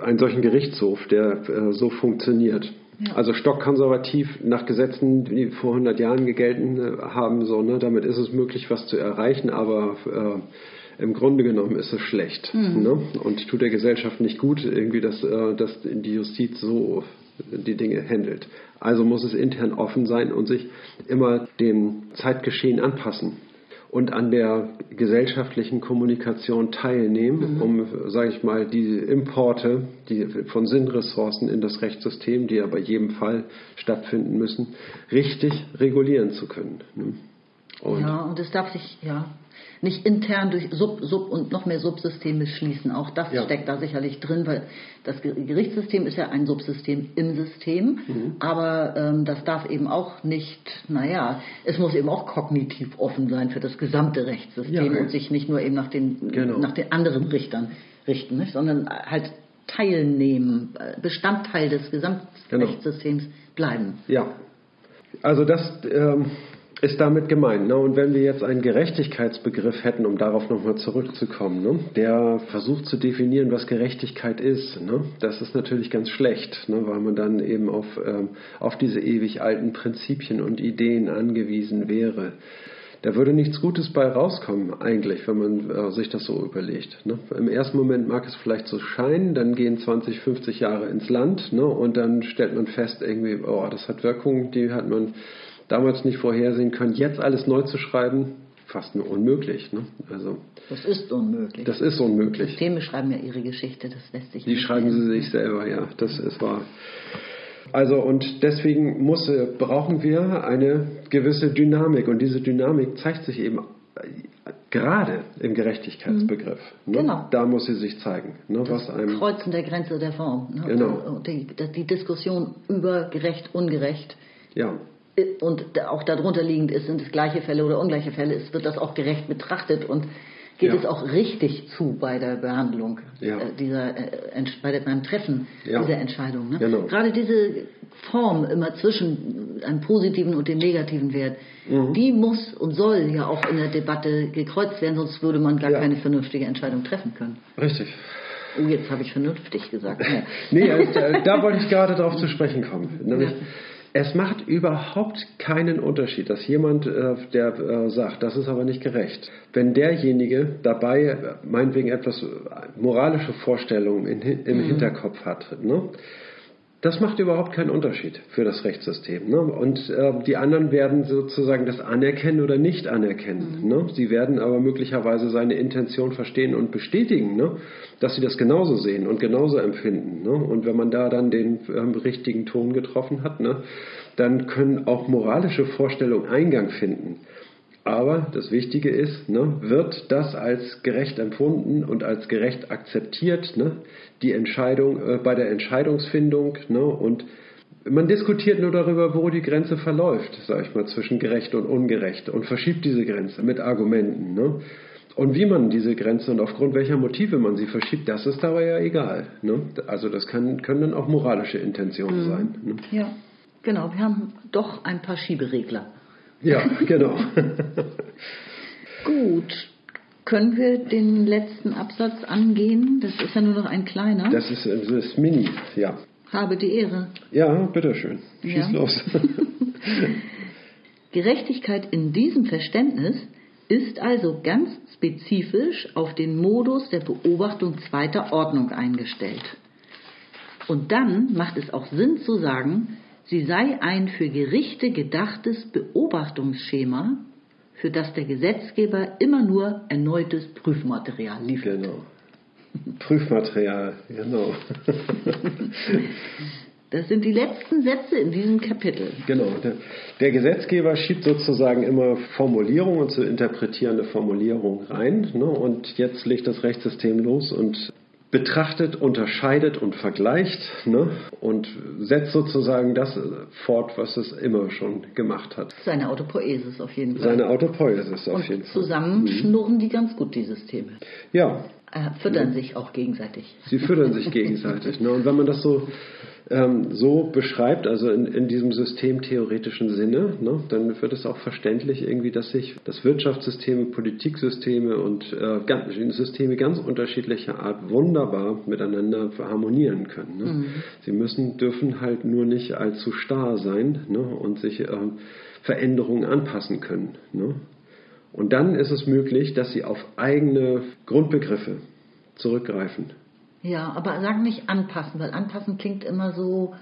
einen solchen Gerichtshof, der äh, so funktioniert. Also stockkonservativ nach Gesetzen, die vor 100 Jahren gegelten äh, haben, so, ne, damit ist es möglich, was zu erreichen, aber äh, im Grunde genommen ist es schlecht ne? und tut der Gesellschaft nicht gut, irgendwie, dass, äh, dass die Justiz so die Dinge handelt. Also muss es intern offen sein und sich immer dem Zeitgeschehen anpassen und an der gesellschaftlichen Kommunikation teilnehmen, um, sage ich mal, die Importe die von Sinnressourcen in das Rechtssystem, die ja bei jedem Fall stattfinden müssen, richtig regulieren zu können. ne? Und ja, und es darf sich ja nicht intern durch Sub, Sub und noch mehr Subsysteme schließen. Auch das Ja. steckt da sicherlich drin, weil das Ge- Gerichtssystem ist ja ein Subsystem im System, Mhm. aber ähm, das darf eben auch nicht, naja, es muss eben auch kognitiv offen sein für das gesamte Rechtssystem Ja. und sich nicht nur eben nach den, Genau. nach den anderen Richtern richten, nicht? sondern halt teilnehmen, äh, Bestandteil des Genau. Gesamtrechtssystems bleiben. Ja, also das ähm, ist damit gemeint. Ne? Und wenn wir jetzt einen Gerechtigkeitsbegriff hätten, um darauf nochmal zurückzukommen, ne? der versucht zu definieren, was Gerechtigkeit ist, ne? das ist natürlich ganz schlecht, ne? weil man dann eben auf, ähm, auf diese ewig alten Prinzipien und Ideen angewiesen wäre. Da würde nichts Gutes bei rauskommen, eigentlich, wenn man äh, sich das so überlegt. Ne? Im ersten Moment mag es vielleicht so scheinen, dann gehen 20, 50 Jahre ins Land ne? und dann stellt man fest, irgendwie, oh, das hat Wirkung, die hat man damals nicht vorhersehen können. Jetzt alles neu zu schreiben, fast nur unmöglich. Ne? Also, Das ist unmöglich. das ist unmöglich. Systeme schreiben ja ihre Geschichte, das lässt sich Die nicht schreiben sie sich selber, ja, das ist wahr. Also und deswegen muss, äh, brauchen wir eine gewisse Dynamik und diese Dynamik zeigt sich eben äh, gerade im Gerechtigkeitsbegriff. Ne? Genau. Da muss sie sich zeigen, ne? was einem Kreuzen der Grenze der Form. Ne? Genau. Die, die Diskussion über gerecht, ungerecht ja und auch darunter liegend ist, sind es gleiche Fälle oder ungleiche Fälle, ist, wird das auch gerecht betrachtet und geht Ja. es auch richtig zu bei der Behandlung Ja. äh, dieser, äh, bei der, beim Treffen Ja. dieser Entscheidung. Ne? Genau. Gerade diese Form immer zwischen einem positiven und dem negativen Wert, Mhm. die muss und soll ja auch in der Debatte gekreuzt werden, sonst würde man gar keine vernünftige Entscheidung treffen können. richtig. Oh, jetzt habe ich vernünftig gesagt. <laughs> Nee, äh, da, da wollte ich gerade darauf zu sprechen kommen. Nämlich, Es macht überhaupt keinen Unterschied, dass jemand, äh, der äh, sagt, das ist aber nicht gerecht, wenn derjenige dabei äh, meinetwegen etwas moralische Vorstellungen in, im mhm. Hinterkopf hat. Ne? Das macht überhaupt keinen Unterschied für das Rechtssystem. Ne? Und äh, die anderen werden sozusagen das anerkennen oder nicht anerkennen. Mhm. Ne? Sie werden aber möglicherweise seine Intention verstehen und bestätigen, ne? dass sie das genauso sehen und genauso empfinden. Ne? Und wenn man da dann den ähm, richtigen Ton getroffen hat, ne? dann können auch moralische Vorstellungen Eingang finden. Aber das Wichtige ist, ne, wird das als gerecht empfunden und als gerecht akzeptiert, ne, die Entscheidung äh, bei der Entscheidungsfindung. Ne, und man diskutiert nur darüber, wo die Grenze verläuft, sage ich mal, zwischen gerecht und ungerecht und verschiebt diese Grenze mit Argumenten. Ne. Und wie man diese Grenze und aufgrund welcher Motive man sie verschiebt, das ist dabei ja egal. Ne? Also das kann, können dann auch moralische Intentionen mhm. sein. Ne? Ja, genau. Wir haben doch ein paar Schieberegler. Ja, genau. <laughs> Gut. Können wir den letzten Absatz angehen? Das ist ja nur noch ein kleiner. Das ist, das ist Mini, ja. Habe die Ehre. Ja, bitteschön. Schieß ja. los. <laughs> Gerechtigkeit in diesem Verständnis ist also ganz spezifisch auf den Modus der Beobachtung zweiter Ordnung eingestellt. Und dann macht es auch Sinn zu sagen, sie sei ein für Gerichte gedachtes Beobachtungsschema, für das der Gesetzgeber immer nur erneutes Prüfmaterial liefert. Genau. Prüfmaterial, genau. Das sind die letzten Sätze in diesem Kapitel. Genau. Der, der, Gesetzgeber schiebt sozusagen immer Formulierungen und zu interpretierende Formulierungen rein. Ne? Und jetzt legt das Rechtssystem los und betrachtet, unterscheidet und vergleicht ne? und setzt sozusagen das fort, was es immer schon gemacht hat. Seine Autopoesis auf jeden Fall. Seine Autopoesis auf und jeden Fall. Zusammen mhm. schnurren die ganz gut, die Systeme. Ja. Äh, füttern ja. sich auch gegenseitig. Sie füttern sich gegenseitig. Ne? Und wenn man das so ähm, so beschreibt, also in, in diesem systemtheoretischen Sinne, ne, dann wird es auch verständlich irgendwie, dass sich das Wirtschaftssysteme, Politiksysteme und äh, Systeme ganz unterschiedlicher Art wunderbar miteinander harmonieren können. Ne. Mhm. Sie müssen, dürfen halt nur nicht allzu starr sein ne, und sich äh, Veränderungen anpassen können. Ne. Und dann ist es möglich, dass sie auf eigene Grundbegriffe zurückgreifen. Ja, aber sag nicht anpassen, weil anpassen klingt immer so,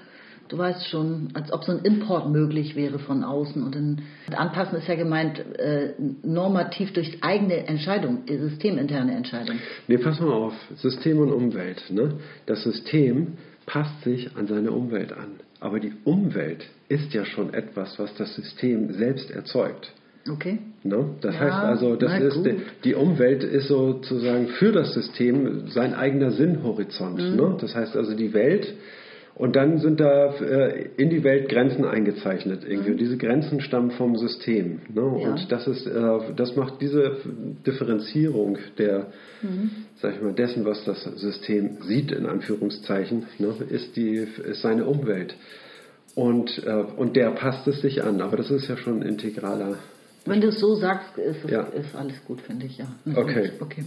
du weißt schon, als ob so ein Import möglich wäre von außen. Und dann, anpassen ist ja gemeint äh, normativ durch eigene Entscheidung, systeminterne Entscheidung. Nee, pass mal auf, System und Umwelt. Ne? Das System passt sich an seine Umwelt an. Aber die Umwelt ist ja schon etwas, was das System selbst erzeugt. Okay. Ne? Das ja, heißt also, das ist die, die, Umwelt ist sozusagen für das System sein eigener Sinnhorizont. Mhm. Ne? Das heißt also die Welt und dann sind da äh, in die Welt Grenzen eingezeichnet irgendwie. Mhm. diese Grenzen stammen vom System. Ne? Ja. Und das ist, äh, das macht diese Differenzierung der, mhm. sag ich mal, dessen, was das System sieht in Anführungszeichen, ne? ist die, ist seine Umwelt. Und, äh, und der passt es sich an. Aber das ist ja schon ein integraler wenn du es so sagst, ist, es, ja. ist alles gut, finde ich, ja. Mhm. Okay. okay.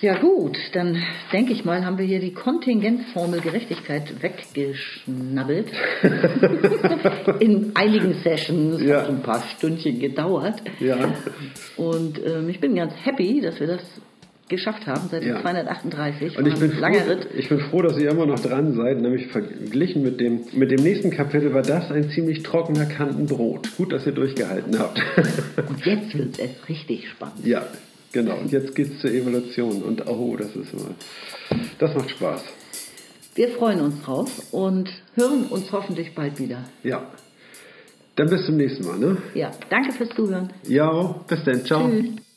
Ja gut, dann denke ich mal, haben wir hier die Kontingentformel Gerechtigkeit weggeschnabbelt. <laughs> In einigen Sessions ja. hat ein paar Stündchen gedauert. Ja. Und ähm, ich bin ganz happy, dass wir das geschafft haben seit ja. 238. Und ich bin, froh, ich bin froh, dass ihr immer noch dran seid. Nämlich verglichen mit dem, mit dem nächsten Kapitel war das ein ziemlich trockener Kantenbrot. Gut, dass ihr durchgehalten habt. <laughs> Und jetzt wird es richtig spannend. Ja, genau. Und jetzt geht es zur Evolution. Und oh, das ist immer, das macht Spaß. Wir freuen uns drauf und hören uns hoffentlich bald wieder. Ja. Dann bis zum nächsten Mal, ne? Ja, danke fürs Zuhören. Ja, bis dann. Ciao. Tschüss.